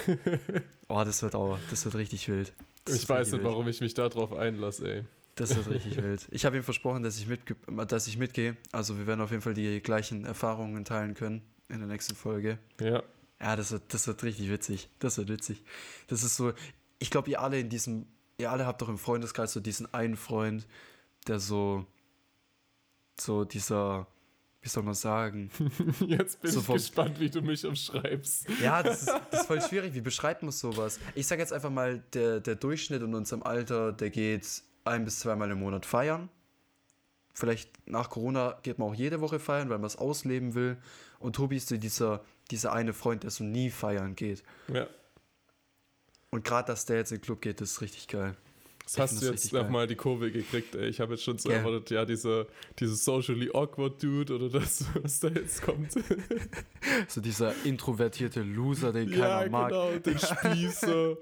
Speaker 1: *laughs* oh, das wird auch, das wird richtig wild. Das
Speaker 2: Ich weiß nicht,
Speaker 1: wild.
Speaker 2: warum ich mich darauf einlasse, ey.
Speaker 1: Das wird richtig wild. Ich habe ihm versprochen, dass ich, mitge dass ich mitgehe. Also wir werden auf jeden Fall die gleichen Erfahrungen teilen können in der nächsten Folge.
Speaker 2: Ja.
Speaker 1: Ja, das wird, das wird richtig witzig. Das wird witzig. Das ist so, ich glaube, ihr alle in diesem, ihr alle habt doch im Freundeskreis so diesen einen Freund, der so, so dieser, wie soll man sagen? *laughs*
Speaker 2: Jetzt bin
Speaker 1: So
Speaker 2: ich
Speaker 1: vom-
Speaker 2: gespannt, wie du mich umschreibst.
Speaker 1: Ja, das ist, *laughs* das ist voll schwierig. Wie beschreibt man sowas? Ich sage jetzt einfach mal, der, der Durchschnitt in unserem Alter, der geht ein bis zweimal im Monat feiern. Vielleicht nach Corona geht man auch jede Woche feiern, weil man es ausleben will. Und Tobi ist so dieser, dieser eine Freund, der so nie feiern geht.
Speaker 2: Ja.
Speaker 1: Und gerade, dass der jetzt in den Club geht, ist richtig geil.
Speaker 2: Das hast du jetzt nochmal die Kurve gekriegt, ey. Ich habe jetzt schon so yeah. erwartet, ja, dieser, dieser socially awkward Dude oder das, was da jetzt kommt. *laughs*
Speaker 1: so dieser introvertierte Loser, den keiner ja, mag. Ja, genau,
Speaker 2: den Spießer.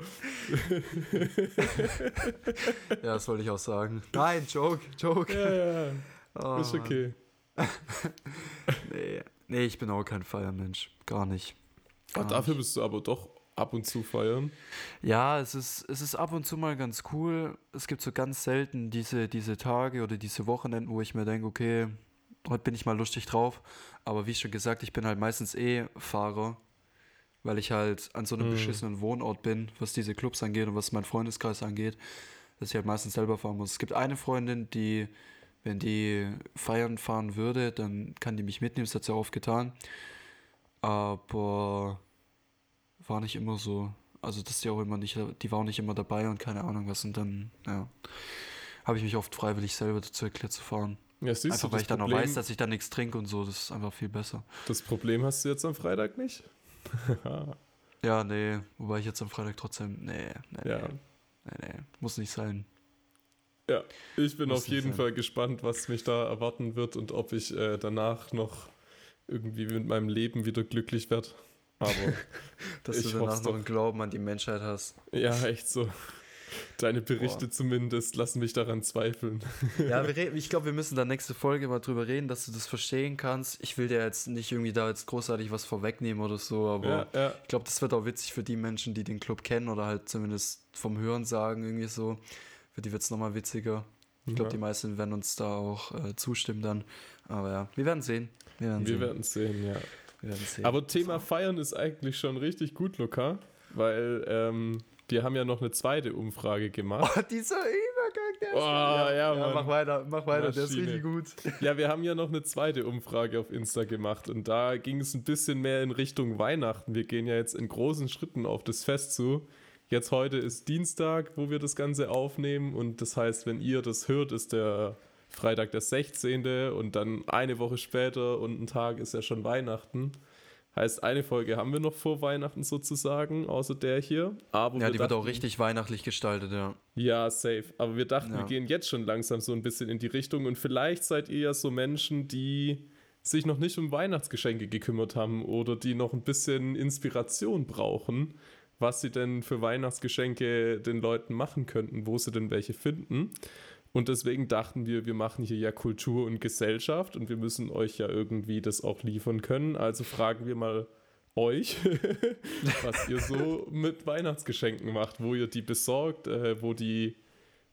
Speaker 2: *laughs*
Speaker 1: ja, das wollte ich auch sagen. Nein, Joke, Joke.
Speaker 2: Ja, ja. Oh, ist okay. *laughs*
Speaker 1: nee. nee, ich bin auch kein Feiermensch. Gar nicht.
Speaker 2: Gar Ach, dafür nicht. bist du aber doch ab und zu feiern?
Speaker 1: Ja, es ist, es ist ab und zu mal ganz cool. Es gibt so ganz selten diese, diese Tage oder diese Wochenenden, wo ich mir denke, okay, heute bin ich mal lustig drauf. Aber wie schon gesagt, ich bin halt meistens eh Fahrer, weil ich halt an so einem mhm. beschissenen Wohnort bin, was diese Clubs angeht und was mein Freundeskreis angeht, dass ich halt meistens selber fahren muss. Es gibt eine Freundin, die, wenn die feiern fahren würde, dann kann die mich mitnehmen, das hat sie auch oft getan. Aber war nicht immer so. Also, dass die auch immer nicht, die war auch nicht immer dabei und keine Ahnung was. Und dann, ja, habe ich mich oft freiwillig selber dazu erklärt zu fahren. Ja, siehst einfach, du, weil ich dann auch weiß, dass ich da nichts trinke und so. Das ist einfach viel besser.
Speaker 2: Das Problem hast du jetzt am Freitag nicht? *laughs*
Speaker 1: ja, nee. Wobei ich jetzt am Freitag trotzdem. Nee, nee,
Speaker 2: ja.
Speaker 1: nee. Nee, Muss nicht sein.
Speaker 2: Ja, ich bin Muss auf jeden sein. Fall gespannt, was mich da erwarten wird und ob ich äh, danach noch irgendwie mit meinem Leben wieder glücklich werde. Aber *laughs*
Speaker 1: dass du danach noch einen Glauben an die Menschheit hast.
Speaker 2: Ja, echt so. Deine Berichte Boah. zumindest lassen mich daran zweifeln.
Speaker 1: Ja, *laughs* reden, ich glaube, wir müssen da nächste Folge mal drüber reden, dass du das verstehen kannst. Ich will dir jetzt nicht irgendwie da jetzt großartig was vorwegnehmen oder so, aber ja, ja. ich glaube, das wird auch witzig für die Menschen, die den Club kennen oder halt zumindest vom Hören sagen, irgendwie so. Für die wird es nochmal witziger. Ich glaube, ja. die meisten werden uns da auch äh, zustimmen dann. Aber ja, wir werden sehen.
Speaker 2: Wir werden wir sehen. werden sehen, ja. Aber Thema Feiern ist eigentlich schon richtig gut, Luca, weil ähm, die haben ja noch eine zweite Umfrage gemacht.
Speaker 1: Oh, dieser Übergang, der
Speaker 2: ist oh, ja, ja, ja,
Speaker 1: mach weiter, mach weiter, Maschine. der ist richtig gut.
Speaker 2: Ja, wir haben ja noch eine zweite Umfrage auf Insta gemacht und da ging es ein bisschen mehr in Richtung Weihnachten. Wir gehen ja jetzt in großen Schritten auf das Fest zu. Jetzt heute ist Dienstag, wo wir das Ganze aufnehmen und das heißt, wenn ihr das hört, ist der Freitag der 16. und dann eine Woche später und ein Tag ist ja schon Weihnachten. Heißt, eine Folge haben wir noch vor Weihnachten sozusagen, außer der hier. Aber
Speaker 1: ja, die dachten, wird auch richtig weihnachtlich gestaltet, ja.
Speaker 2: Ja, safe. Aber wir dachten, ja. wir gehen jetzt schon langsam so ein bisschen in die Richtung und vielleicht seid ihr ja so Menschen, die sich noch nicht um Weihnachtsgeschenke gekümmert haben oder die noch ein bisschen Inspiration brauchen, was sie denn für Weihnachtsgeschenke den Leuten machen könnten, wo sie denn welche finden. Und deswegen dachten wir, wir machen hier ja Kultur und Gesellschaft und wir müssen euch ja irgendwie das auch liefern können. Also fragen wir mal euch, *laughs* was ihr so mit Weihnachtsgeschenken macht, wo ihr die besorgt, äh, wo die,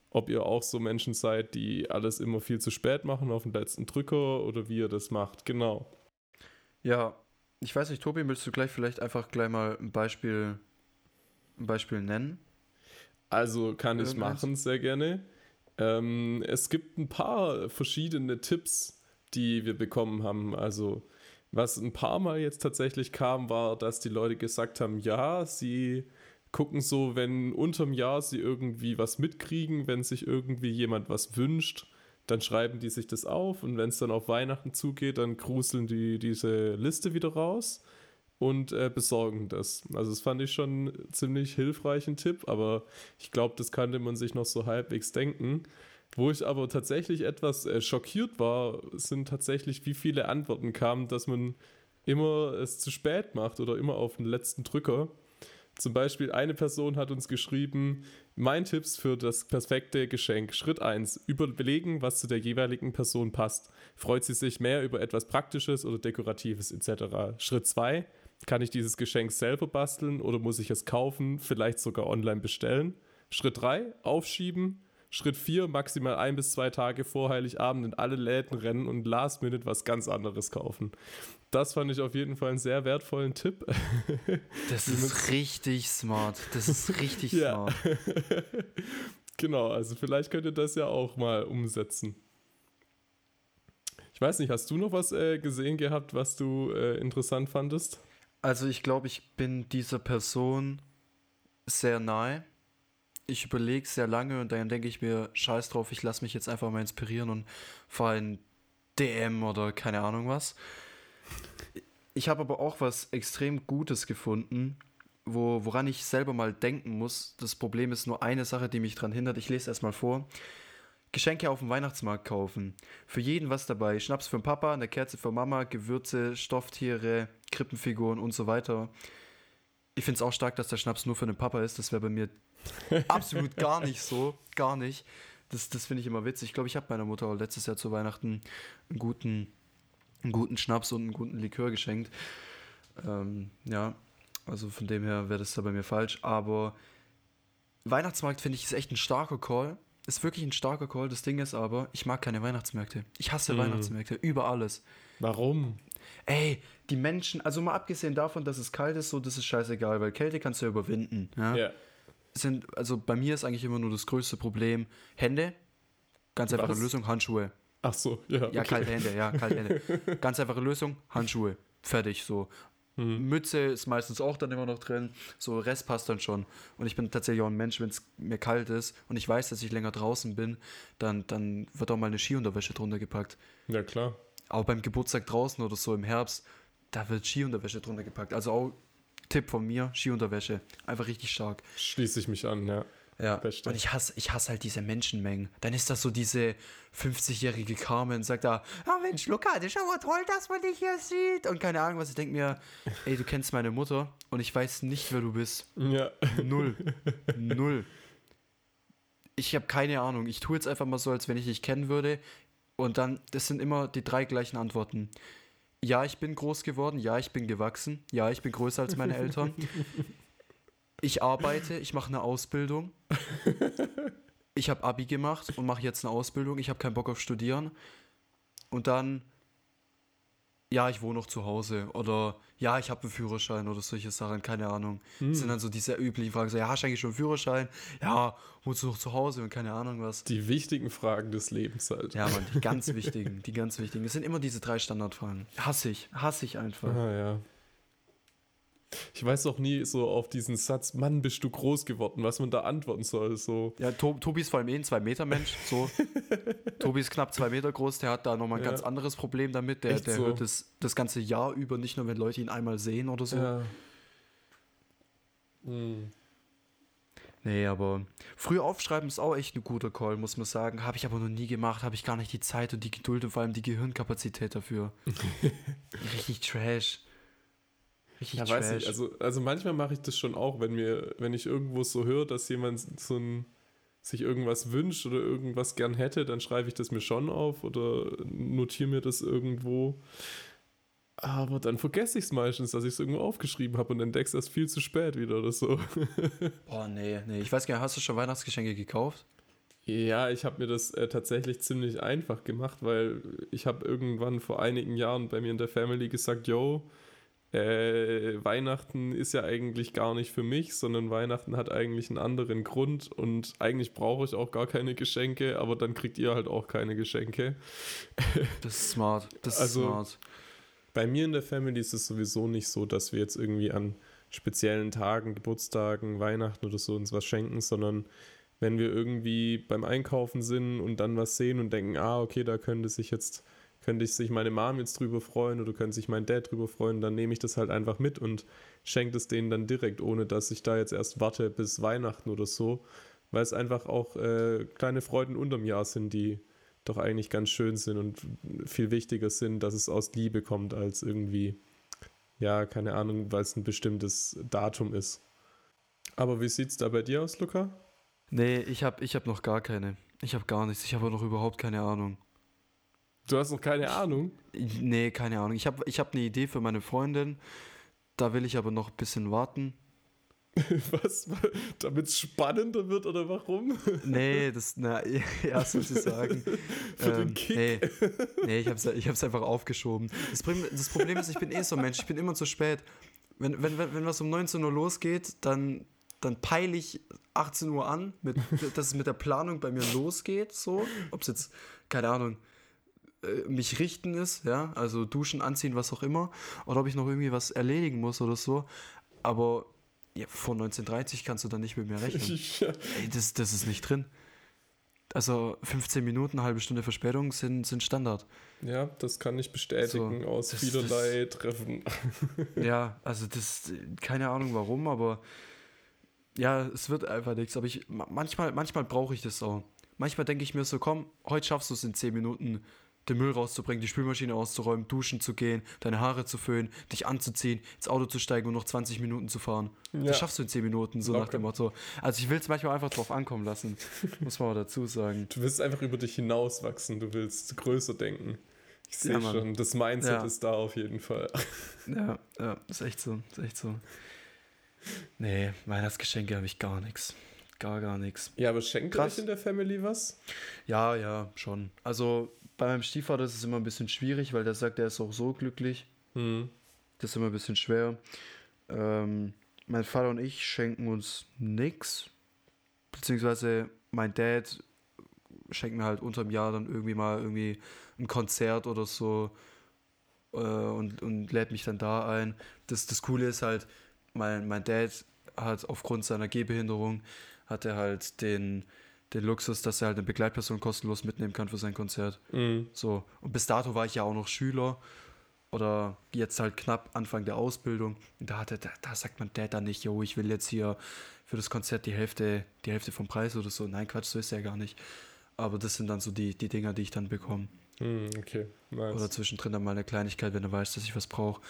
Speaker 2: ob ihr auch so Menschen seid, die alles immer viel zu spät machen auf den letzten Drücker oder wie ihr das macht. Genau.
Speaker 1: Ja, ich weiß nicht, Tobi, willst du gleich vielleicht einfach gleich mal ein Beispiel, ein Beispiel nennen?
Speaker 2: Also kann Irgendwas? ich machen, sehr gerne. Ähm, es gibt ein paar verschiedene Tipps, die wir bekommen haben. Also, was ein paar Mal jetzt tatsächlich kam, war, dass die Leute gesagt haben, ja, sie gucken so, wenn unterm Jahr sie irgendwie was mitkriegen, wenn sich irgendwie jemand was wünscht, dann schreiben die sich das auf und wenn es dann auf Weihnachten zugeht, dann gruseln die diese Liste wieder raus und äh, besorgen das. Also das fand ich schon ziemlich hilfreichen Tipp, aber ich glaube, das kannte man sich noch so halbwegs denken. Wo ich aber tatsächlich etwas äh, schockiert war, sind tatsächlich, wie viele Antworten kamen, dass man immer es zu spät macht oder immer auf den letzten Drücker. Zum Beispiel eine Person hat uns geschrieben, mein Tipps für das perfekte Geschenk. Schritt 1. Überlegen, was zu der jeweiligen Person passt. Freut sie sich mehr über etwas Praktisches oder Dekoratives etc. Schritt 2. Kann ich dieses Geschenk selber basteln oder muss ich es kaufen, vielleicht sogar online bestellen? Schritt 3, aufschieben. Schritt 4, maximal ein bis zwei Tage vor Heiligabend in alle Läden rennen und last minute was ganz anderes kaufen. Das fand ich auf jeden Fall einen sehr wertvollen Tipp. *laughs*
Speaker 1: Das ist richtig smart. Das ist richtig *laughs* smart. *laughs*
Speaker 2: genau, also vielleicht könnt ihr das ja auch mal umsetzen. Ich weiß nicht, hast du noch was äh, gesehen gehabt, was du äh, interessant fandest?
Speaker 1: Also ich glaube, ich bin dieser Person sehr nahe. Ich überlege sehr lange und dann denke ich mir, scheiß drauf, ich lasse mich jetzt einfach mal inspirieren und fahre ein DM oder keine Ahnung was. Ich habe aber auch was extrem Gutes gefunden, wo, woran ich selber mal denken muss. Das Problem ist nur eine Sache, die mich daran hindert. Ich lese erstmal vor. Geschenke auf dem Weihnachtsmarkt kaufen. Für jeden was dabei. Schnaps für den Papa, eine Kerze für Mama, Gewürze, Stofftiere, Krippenfiguren und so weiter. Ich finde es auch stark, dass der Schnaps nur für den Papa ist. Das wäre bei mir *laughs* absolut gar nicht so. Gar nicht. Das, das finde ich immer witzig. Ich glaube, ich habe meiner Mutter auch letztes Jahr zu Weihnachten einen guten, einen guten Schnaps und einen guten Likör geschenkt. Ähm, ja, also von dem her wäre das da bei mir falsch. Aber Weihnachtsmarkt finde ich ist echt ein starker Call. Ist wirklich ein starker Call. Das Ding ist aber, ich mag keine Weihnachtsmärkte. Ich hasse
Speaker 2: Mhm.
Speaker 1: Weihnachtsmärkte über alles.
Speaker 2: Warum?
Speaker 1: Ey, die Menschen, also mal abgesehen davon, dass es kalt ist, so, das ist scheißegal, weil Kälte kannst du ja überwinden. Ja?
Speaker 2: Ja.
Speaker 1: Sind, also bei mir ist eigentlich immer nur das größte Problem Hände. Ganz einfache
Speaker 2: Was?
Speaker 1: Lösung, Handschuhe.
Speaker 2: Ach so, ja.
Speaker 1: Ja,
Speaker 2: okay.
Speaker 1: kalte Hände, ja, kalte Hände. *laughs* Ganz einfache Lösung, Handschuhe. Fertig, so.
Speaker 2: Hm.
Speaker 1: Mütze ist meistens auch dann immer noch drin. So, Rest passt dann schon. Und ich bin tatsächlich auch ein Mensch, wenn es mir kalt ist und ich weiß, dass ich länger draußen bin, dann, dann wird auch mal eine Skiunterwäsche drunter gepackt.
Speaker 2: Ja, klar.
Speaker 1: Auch beim Geburtstag draußen oder so im Herbst, da wird Skiunterwäsche drunter gepackt. Also auch Tipp von mir, Skiunterwäsche. Einfach richtig stark.
Speaker 2: Schließe ich mich an, ja.
Speaker 1: Ja, und ich hasse, ich hasse halt diese Menschenmengen. Dann ist das so diese 50-jährige Carmen, sagt da, ah Mensch, Luca, das ist aber toll, dass man dich hier sieht. Und keine Ahnung was, ich denke mir, ey, du kennst meine Mutter und ich weiß nicht, wer du bist.
Speaker 2: Ja.
Speaker 1: Null. *laughs* Null. Ich habe keine Ahnung. Ich tue jetzt einfach mal so, als wenn ich dich kennen würde. Und dann, das sind immer die drei gleichen Antworten. Ja, ich bin groß geworden. Ja, ich bin gewachsen. Ja, ich bin größer als meine Eltern. *laughs* Ich arbeite. Ich mache eine Ausbildung. *laughs* Ich habe Abi gemacht und mache jetzt eine Ausbildung. Ich habe keinen Bock auf Studieren. Und dann, ja, ich wohne noch zu Hause. Oder ja, ich habe einen Führerschein oder solche Sachen. Keine Ahnung. Das sind dann so diese üblichen Fragen. So, ja, hast du eigentlich schon einen Führerschein? Ja, wohnst du noch zu Hause und keine Ahnung was.
Speaker 2: Die wichtigen Fragen des Lebens halt.
Speaker 1: Ja, Mann, die ganz *laughs* wichtigen, die ganz wichtigen. Es sind immer diese drei Standardfragen. Hasse ich, hasse ich einfach.
Speaker 2: Ah, ja. Ich weiß auch nie so auf diesen Satz, Mann, bist du groß geworden, was man da antworten soll. So,
Speaker 1: Ja, to Tobi ist vor allem eh ein 2-Meter-Mensch. So. *laughs* Tobi ist knapp zwei Meter groß, der hat da nochmal ein
Speaker 2: Ja.
Speaker 1: ganz anderes Problem damit. Der,
Speaker 2: Echt
Speaker 1: der
Speaker 2: so?
Speaker 1: hört das, das ganze Jahr über, nicht nur wenn Leute ihn einmal sehen oder so.
Speaker 2: ja. Hm.
Speaker 1: Nee, aber früh aufschreiben ist auch echt ein guter Call, muss man sagen. Habe ich aber noch nie gemacht, habe ich gar nicht die Zeit und die Geduld und vor allem die Gehirnkapazität dafür. *laughs* Richtig trash. Richtig
Speaker 2: Ja,
Speaker 1: trash.
Speaker 2: weiß nicht. Also, also manchmal mache ich das schon auch, wenn mir, wenn ich irgendwo so höre, dass jemand so ein, sich irgendwas wünscht oder irgendwas gern hätte, dann schreibe ich das mir schon auf oder notiere mir das irgendwo. Aber dann vergesse ich es meistens, dass ich es irgendwo aufgeschrieben habe und entdeck's erst viel zu spät wieder oder so. *laughs*
Speaker 1: Boah, nee, nee. Ich weiß gar nicht, hast du schon Weihnachtsgeschenke gekauft?
Speaker 2: Ja, ich habe mir das äh, tatsächlich ziemlich einfach gemacht, weil ich habe irgendwann vor einigen Jahren bei mir in der Family gesagt, yo, äh, Weihnachten ist ja eigentlich gar nicht für mich, sondern Weihnachten hat eigentlich einen anderen Grund und eigentlich brauche ich auch gar keine Geschenke, aber dann kriegt ihr halt auch keine Geschenke. *laughs*
Speaker 1: Das ist smart. Das
Speaker 2: Also-
Speaker 1: ist smart.
Speaker 2: Bei mir in der Family ist es sowieso nicht so, dass wir jetzt irgendwie an speziellen Tagen, Geburtstagen, Weihnachten oder so uns was schenken, sondern wenn wir irgendwie beim Einkaufen sind und dann was sehen und denken, ah, okay, da könnte sich jetzt, könnte sich meine Mom jetzt drüber freuen oder könnte sich mein Dad drüber freuen, dann nehme ich das halt einfach mit und schenke es denen dann direkt, ohne dass ich da jetzt erst warte bis Weihnachten oder so, weil es einfach auch äh, kleine Freuden unterm Jahr sind, die doch eigentlich ganz schön sind und viel wichtiger sind, dass es aus Liebe kommt, als irgendwie, ja, keine Ahnung, weil es ein bestimmtes Datum ist. Aber wie sieht's da bei dir aus, Luca?
Speaker 1: Nee, ich habe ich hab noch gar keine. Ich habe gar nichts. Ich habe noch überhaupt keine Ahnung.
Speaker 2: Du hast noch keine Ahnung.
Speaker 1: Nee, keine Ahnung. Ich habe ich hab eine Idee für meine Freundin. Da will ich aber noch ein bisschen warten. *laughs*
Speaker 2: Was? Damit es spannender wird oder warum? *laughs*
Speaker 1: Nee, das, na, *laughs* ja, sozusagen.
Speaker 2: Für den Kick.
Speaker 1: Nee, nee ich habe es ich hab's einfach aufgeschoben. Das, Problem- das Problem ist, ich bin eh so ein Mensch, ich bin immer zu spät. Wenn, wenn, wenn, wenn was um 19 Uhr losgeht, dann, dann peile ich 18 Uhr an, mit, dass es mit der Planung bei mir losgeht, so. Ob es jetzt, keine Ahnung, äh, mich richten ist, ja, also duschen, anziehen, was auch immer, oder ob ich noch irgendwie was erledigen muss oder so. Aber ja, vor 1930 kannst du dann nicht mit mir rechnen. *laughs* Ey, das, das ist nicht drin. Also 15 Minuten, halbe Stunde Verspätung sind, sind Standard.
Speaker 2: Ja, das kann ich bestätigen
Speaker 1: So,
Speaker 2: aus
Speaker 1: das-
Speaker 2: vielerlei Treffen. *laughs*
Speaker 1: Ja, also das, keine Ahnung warum, aber ja, es wird einfach nichts. Aber ich, ma- manchmal, manchmal brauche ich das auch. Manchmal denke ich mir so, komm, heute schaffst du es in 10 Minuten, den Müll rauszubringen, die Spülmaschine auszuräumen, duschen zu gehen, deine Haare zu föhnen, dich anzuziehen, ins Auto zu steigen und noch 20 Minuten zu fahren.
Speaker 2: Ja.
Speaker 1: Das schaffst du in 10 Minuten, so nach
Speaker 2: Locker.
Speaker 1: dem Motto. Also ich will es manchmal einfach drauf ankommen lassen, *laughs* muss man auch dazu sagen.
Speaker 2: Du willst einfach über dich hinauswachsen, du willst größer denken. Ich sehe
Speaker 1: Ja,
Speaker 2: schon, das Mindset
Speaker 1: Ja.
Speaker 2: ist da auf jeden Fall. *laughs*
Speaker 1: Ja, ja, ist echt so, ist echt so. Nee, Weihnachtsgeschenke habe ich gar nichts. Gar, gar nichts.
Speaker 2: Ja, aber schenkt
Speaker 1: Krass.
Speaker 2: euch in der Family was?
Speaker 1: Ja, ja, schon. Also bei meinem Stiefvater ist es immer ein bisschen schwierig, weil der sagt, er ist auch so glücklich.
Speaker 2: Hm.
Speaker 1: Das ist immer ein bisschen schwer. Ähm, mein Vater und ich schenken uns nichts. Beziehungsweise mein Dad schenkt mir halt unterm Jahr dann irgendwie mal irgendwie ein Konzert oder so äh, und, und lädt mich dann da ein. Das, das Coole ist halt, mein, mein Dad hat aufgrund seiner Gehbehinderung hat er halt den, den Luxus, dass er halt eine Begleitperson kostenlos mitnehmen kann für sein Konzert.
Speaker 2: Hm.
Speaker 1: So, und bis dato war ich ja auch noch Schüler oder jetzt halt knapp Anfang der Ausbildung. Und da, hatte, da, da sagt man Dad dann nicht, yo, ich will jetzt hier für das Konzert die Hälfte, die Hälfte vom Preis oder so. Nein, Quatsch, so ist ja gar nicht. Aber das sind dann so die, die Dinger, die ich dann bekomme.
Speaker 2: Hm, okay, nice.
Speaker 1: Oder zwischendrin dann mal eine Kleinigkeit, wenn er weiß, dass ich was brauche.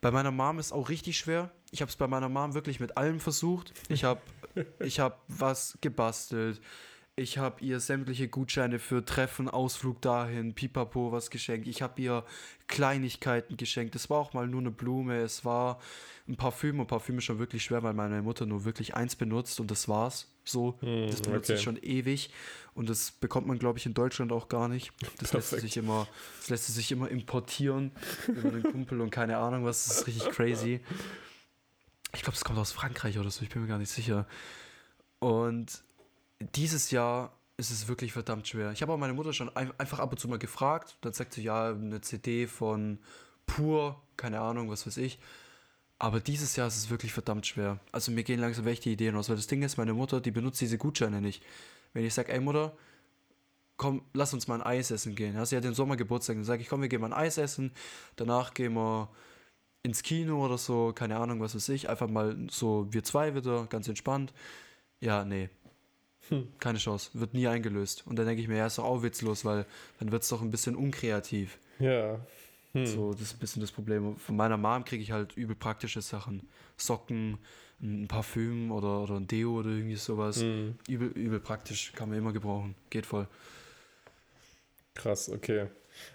Speaker 1: Bei meiner Mom ist auch richtig schwer. Ich habe es bei meiner Mom wirklich mit allem versucht. Ich habe *laughs* ich hab was gebastelt. Ich habe ihr sämtliche Gutscheine für Treffen, Ausflug dahin, Pipapo was geschenkt. Ich habe ihr Kleinigkeiten geschenkt. Es war auch mal nur eine Blume. Es war ein Parfüm. Und Parfüm ist schon wirklich schwer, weil meine Mutter nur wirklich eins benutzt und das war's. So.
Speaker 2: Hm,
Speaker 1: Das benutzt
Speaker 2: okay.
Speaker 1: sie schon ewig. Und das bekommt man, glaube ich, in Deutschland auch gar nicht. Das lässt,
Speaker 2: Perfekt.
Speaker 1: sich immer, das lässt sich immer importieren über den Kumpel und keine Ahnung was. Das ist richtig *laughs* crazy. Ich glaube, das kommt aus Frankreich oder so. Ich bin mir gar nicht sicher. Und dieses Jahr ist es wirklich verdammt schwer. Ich habe auch meine Mutter schon ein, einfach ab und zu mal gefragt. Dann sagt sie, ja, eine CD von Pur, keine Ahnung, was weiß ich. Aber dieses Jahr ist es wirklich verdammt schwer. Also mir gehen langsam die Ideen aus, weil das Ding ist, meine Mutter, die benutzt diese Gutscheine nicht. Wenn ich sage, ey Mutter, komm, lass uns mal ein Eis essen gehen. Sie hat den Sommer Geburtstag, dann sage ich, komm, wir gehen mal ein Eis essen. Danach gehen wir ins Kino oder so, keine Ahnung, was weiß ich. Einfach mal so wir zwei wieder, ganz entspannt. Ja, nee. Keine Chance. Wird nie eingelöst. Und dann denke ich mir, ja, ist doch auch witzlos, weil dann wird es doch ein bisschen unkreativ.
Speaker 2: Ja. Hm.
Speaker 1: So, das ist ein bisschen das Problem. Von meiner Mom kriege ich halt übel praktische Sachen. Socken, ein Parfüm oder, oder ein Deo oder irgendwie sowas.
Speaker 2: Hm.
Speaker 1: Übel, übel praktisch, kann man immer gebrauchen. Geht voll.
Speaker 2: Krass, okay.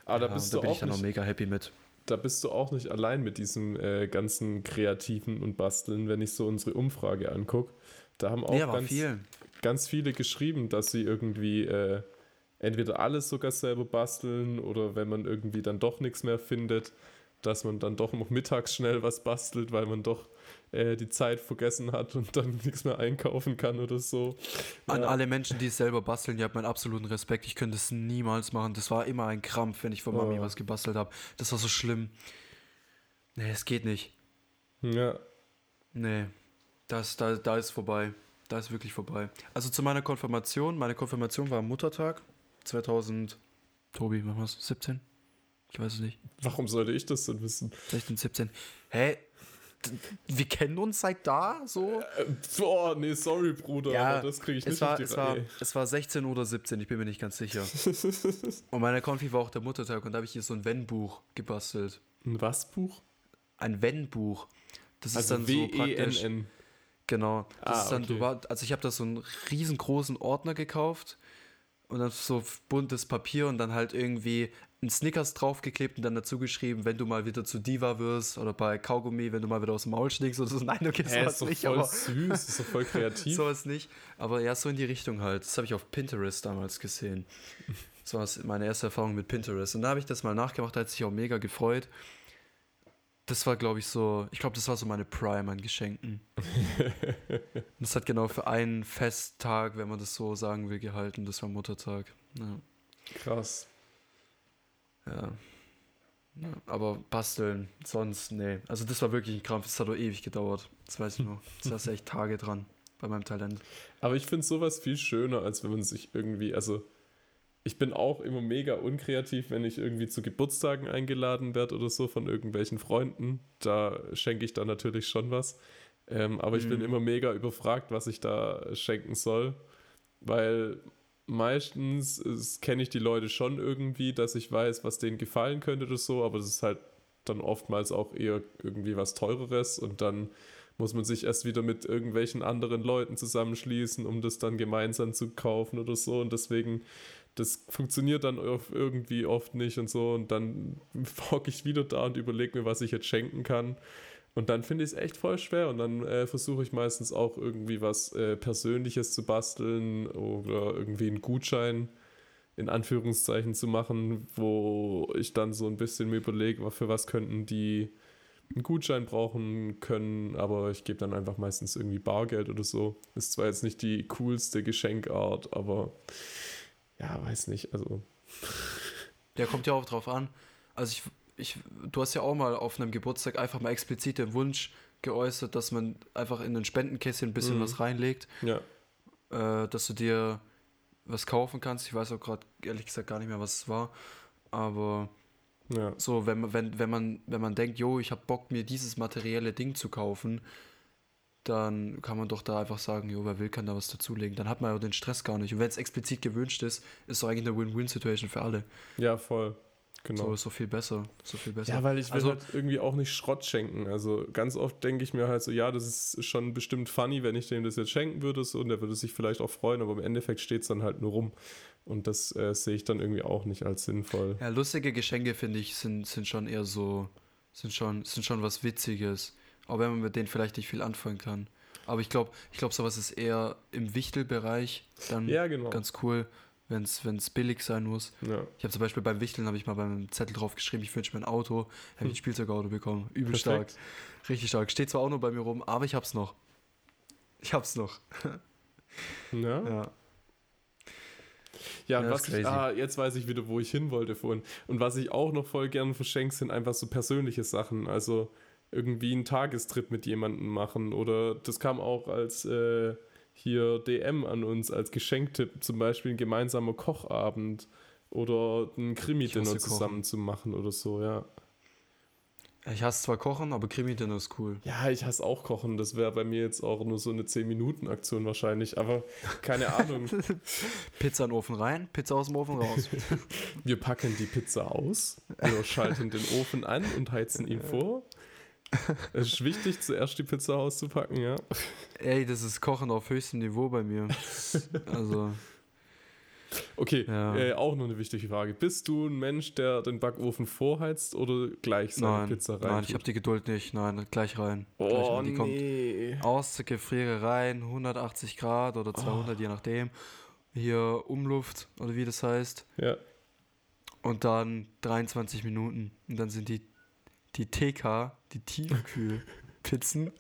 Speaker 2: Aber da
Speaker 1: Ja,
Speaker 2: bist
Speaker 1: und da
Speaker 2: du
Speaker 1: bin
Speaker 2: auch
Speaker 1: ich dann
Speaker 2: nicht,
Speaker 1: mega happy mit.
Speaker 2: da bist du auch nicht allein mit diesem äh, ganzen Kreativen und Basteln, wenn ich so unsere Umfrage angucke. Da haben auch
Speaker 1: Ja,
Speaker 2: ganz,
Speaker 1: viel.
Speaker 2: Ganz viele geschrieben, dass sie irgendwie äh, entweder alles sogar selber basteln oder wenn man irgendwie dann doch nichts mehr findet, dass man dann doch noch mittags schnell was bastelt, weil man doch äh, die Zeit vergessen hat und dann *laughs* nichts mehr einkaufen kann oder so.
Speaker 1: An
Speaker 2: Ja.
Speaker 1: alle Menschen, die es selber basteln, ihr habt meinen absoluten Respekt. Ich könnte es niemals machen. Das war immer ein Krampf, wenn ich von Mami
Speaker 2: Oh.
Speaker 1: was gebastelt habe. Das war so schlimm. Nee, es geht nicht.
Speaker 2: Ja,
Speaker 1: Nee, das, da, da ist vorbei. Da ist wirklich vorbei. Also zu meiner Konfirmation. Meine Konfirmation war am Muttertag 2000. Tobi, wann war's? 17? Ich weiß es nicht.
Speaker 2: warum sollte ich das denn wissen?
Speaker 1: 16, 17. Hä? Wir kennen uns seit da so?
Speaker 2: Äh, oh, nee, sorry, Bruder, aber das kriege ich
Speaker 1: es
Speaker 2: nicht
Speaker 1: war,
Speaker 2: auf die
Speaker 1: es, war,
Speaker 2: Reihe.
Speaker 1: es war 16 oder 17, ich bin mir nicht ganz sicher. *laughs* und meine Konfi war auch der Muttertag und da habe ich hier so ein Wenn-Buch gebastelt.
Speaker 2: Ein was Buch?
Speaker 1: Ein Wenn-Buch. Das ist
Speaker 2: Also
Speaker 1: dann so praktisch. Genau. Das
Speaker 2: Ah,
Speaker 1: ist dann,
Speaker 2: okay.
Speaker 1: war, also ich habe da so einen riesengroßen Ordner gekauft und dann so buntes Papier und dann halt irgendwie ein Snickers draufgeklebt und dann dazu geschrieben, wenn du mal wieder zu Diva wirst oder bei Kaugummi, wenn du mal wieder aus dem Maul stinkst oder so. *laughs* Nein, okay, sowas
Speaker 2: ist doch
Speaker 1: nicht,
Speaker 2: voll
Speaker 1: aber
Speaker 2: süß, ist doch voll kreativ. *laughs*
Speaker 1: sowas nicht. Aber ja, so in die Richtung halt. Das habe ich auf Pinterest damals gesehen. *laughs* Das war meine erste Erfahrung mit Pinterest. Und da habe ich das mal nachgemacht, da hat sich auch mega gefreut. Das war, glaube ich, so, ich glaube, das war so meine Prime an Geschenken. *laughs* Das hat genau für einen Festtag, wenn man das so sagen will, gehalten. Das war Muttertag. Ja.
Speaker 2: Krass.
Speaker 1: ja. ja. Aber basteln, sonst, nee. Also das war wirklich ein Krampf. Das hat doch ewig gedauert. Das weiß ich noch. Das saß echt Tage dran bei meinem Talent.
Speaker 2: Aber ich finde sowas viel schöner, als wenn man sich irgendwie, also ich bin auch immer mega unkreativ, wenn ich irgendwie zu Geburtstagen eingeladen werde oder so von irgendwelchen Freunden. Da schenke ich dann natürlich schon was. Ähm, aber ich bin
Speaker 1: Mhm.
Speaker 2: immer mega überfragt, was ich da schenken soll. Weil meistens kenne ich die Leute schon irgendwie, dass ich weiß, was denen gefallen könnte oder so, aber das ist halt dann oftmals auch eher irgendwie was Teureres und dann muss man sich erst wieder mit irgendwelchen anderen Leuten zusammenschließen, um das dann gemeinsam zu kaufen oder so. Und deswegen, das funktioniert dann irgendwie oft nicht und so. Und dann *laughs* hocke ich wieder da und überlege mir, was ich jetzt schenken kann. Und dann finde ich es echt voll schwer. Und dann äh, versuche ich meistens auch irgendwie was äh, Persönliches zu basteln oder irgendwie einen Gutschein in Anführungszeichen zu machen, wo ich dann so ein bisschen mir überlege, für was könnten die einen Gutschein brauchen können, aber ich gebe dann einfach meistens irgendwie Bargeld oder so. Ist zwar jetzt nicht die coolste Geschenkart, aber ja, weiß nicht, also *laughs*
Speaker 1: Der kommt ja auch drauf an. Also ich, ich, du hast ja auch mal auf einem Geburtstag einfach mal explizit den Wunsch geäußert, dass man einfach in ein Spendenkästchen ein bisschen
Speaker 2: Mhm.
Speaker 1: was reinlegt,
Speaker 2: ja,
Speaker 1: äh, dass du dir was kaufen kannst. Ich weiß auch gerade ehrlich gesagt gar nicht mehr, was es war. Aber
Speaker 2: ja,
Speaker 1: so, wenn man, wenn, wenn man, wenn man denkt, jo, ich habe Bock, mir dieses materielle Ding zu kaufen, dann kann man doch da einfach sagen, jo, wer will, kann da was dazulegen. Dann hat man ja den Stress gar nicht. Und wenn es explizit gewünscht ist, ist doch eigentlich eine Win-Win-Situation für alle.
Speaker 2: ja, voll.
Speaker 1: So
Speaker 2: Genau.
Speaker 1: ist so viel besser. So viel besser.
Speaker 2: Ja, weil ich will
Speaker 1: Also-
Speaker 2: halt irgendwie auch nicht Schrott schenken. Also ganz oft denke ich mir halt so, ja, das ist schon bestimmt funny, wenn ich dem das jetzt schenken würde so, und der würde sich vielleicht auch freuen, aber im Endeffekt steht es dann halt nur rum. Und das äh, sehe ich dann irgendwie auch nicht als sinnvoll.
Speaker 1: Ja, lustige Geschenke, finde ich, sind, sind schon eher so, sind schon, sind schon was Witziges. Auch wenn man mit denen vielleicht nicht viel anfangen kann. Aber ich glaube, ich glaube, sowas ist eher im Wichtelbereich dann
Speaker 2: Ja, genau.
Speaker 1: ganz cool, wenn es billig sein muss.
Speaker 2: ja.
Speaker 1: Ich habe zum Beispiel beim Wichteln, habe ich mal beim Zettel drauf geschrieben, ich wünsche mir ein Auto, habe ich ein Spielzeugauto bekommen. Übel stark. Richtig stark. Steht zwar auch nur bei mir rum, aber ich hab's noch. Ich hab's noch. *laughs*
Speaker 2: Ja.
Speaker 1: Ja.
Speaker 2: Ja,
Speaker 1: Ja,
Speaker 2: was ich, ah, jetzt weiß ich wieder, wo ich hin wollte vorhin. Und was ich auch noch voll gern verschenke, sind einfach so persönliche Sachen. Also irgendwie einen Tagestrip mit jemandem machen. Oder das kam auch als äh, hier DM an uns, als Geschenktipp, zum Beispiel ein gemeinsamer Kochabend oder ein Krimi-Dinner
Speaker 1: hasse Kochen.
Speaker 2: zusammen zu machen oder so, ja.
Speaker 1: Ich hasse zwar Kochen, aber Krimi-Dinner ist cool.
Speaker 2: Ja, ich hasse auch Kochen. Das wäre bei mir jetzt auch nur so eine 10-Minuten-Aktion wahrscheinlich. Aber keine Ahnung. *laughs*
Speaker 1: Pizza in den Ofen rein, Pizza aus dem Ofen raus. *laughs*
Speaker 2: Wir packen die Pizza aus, wir schalten den Ofen an und heizen ihn *laughs* vor. *laughs* Es ist wichtig, zuerst die Pizza auszupacken, ja.
Speaker 1: Ey, das ist Kochen auf höchstem Niveau bei mir. *laughs* Also,
Speaker 2: Okay,
Speaker 1: Ja.
Speaker 2: äh, auch noch eine wichtige Frage. Bist du ein Mensch, der den Backofen vorheizt oder gleich seine
Speaker 1: nein,
Speaker 2: Pizza rein?
Speaker 1: nein, ich habe die Geduld nicht. Nein, gleich rein. gleich
Speaker 2: Oh,
Speaker 1: rein. Die kommt
Speaker 2: nee.
Speaker 1: aus der Gefriere rein, 180 Grad oder 200, je nachdem. Hier Umluft oder wie das heißt.
Speaker 2: Ja,
Speaker 1: Und dann 23 Minuten. Und dann sind die, die TK, die Tiefkühlpizzen,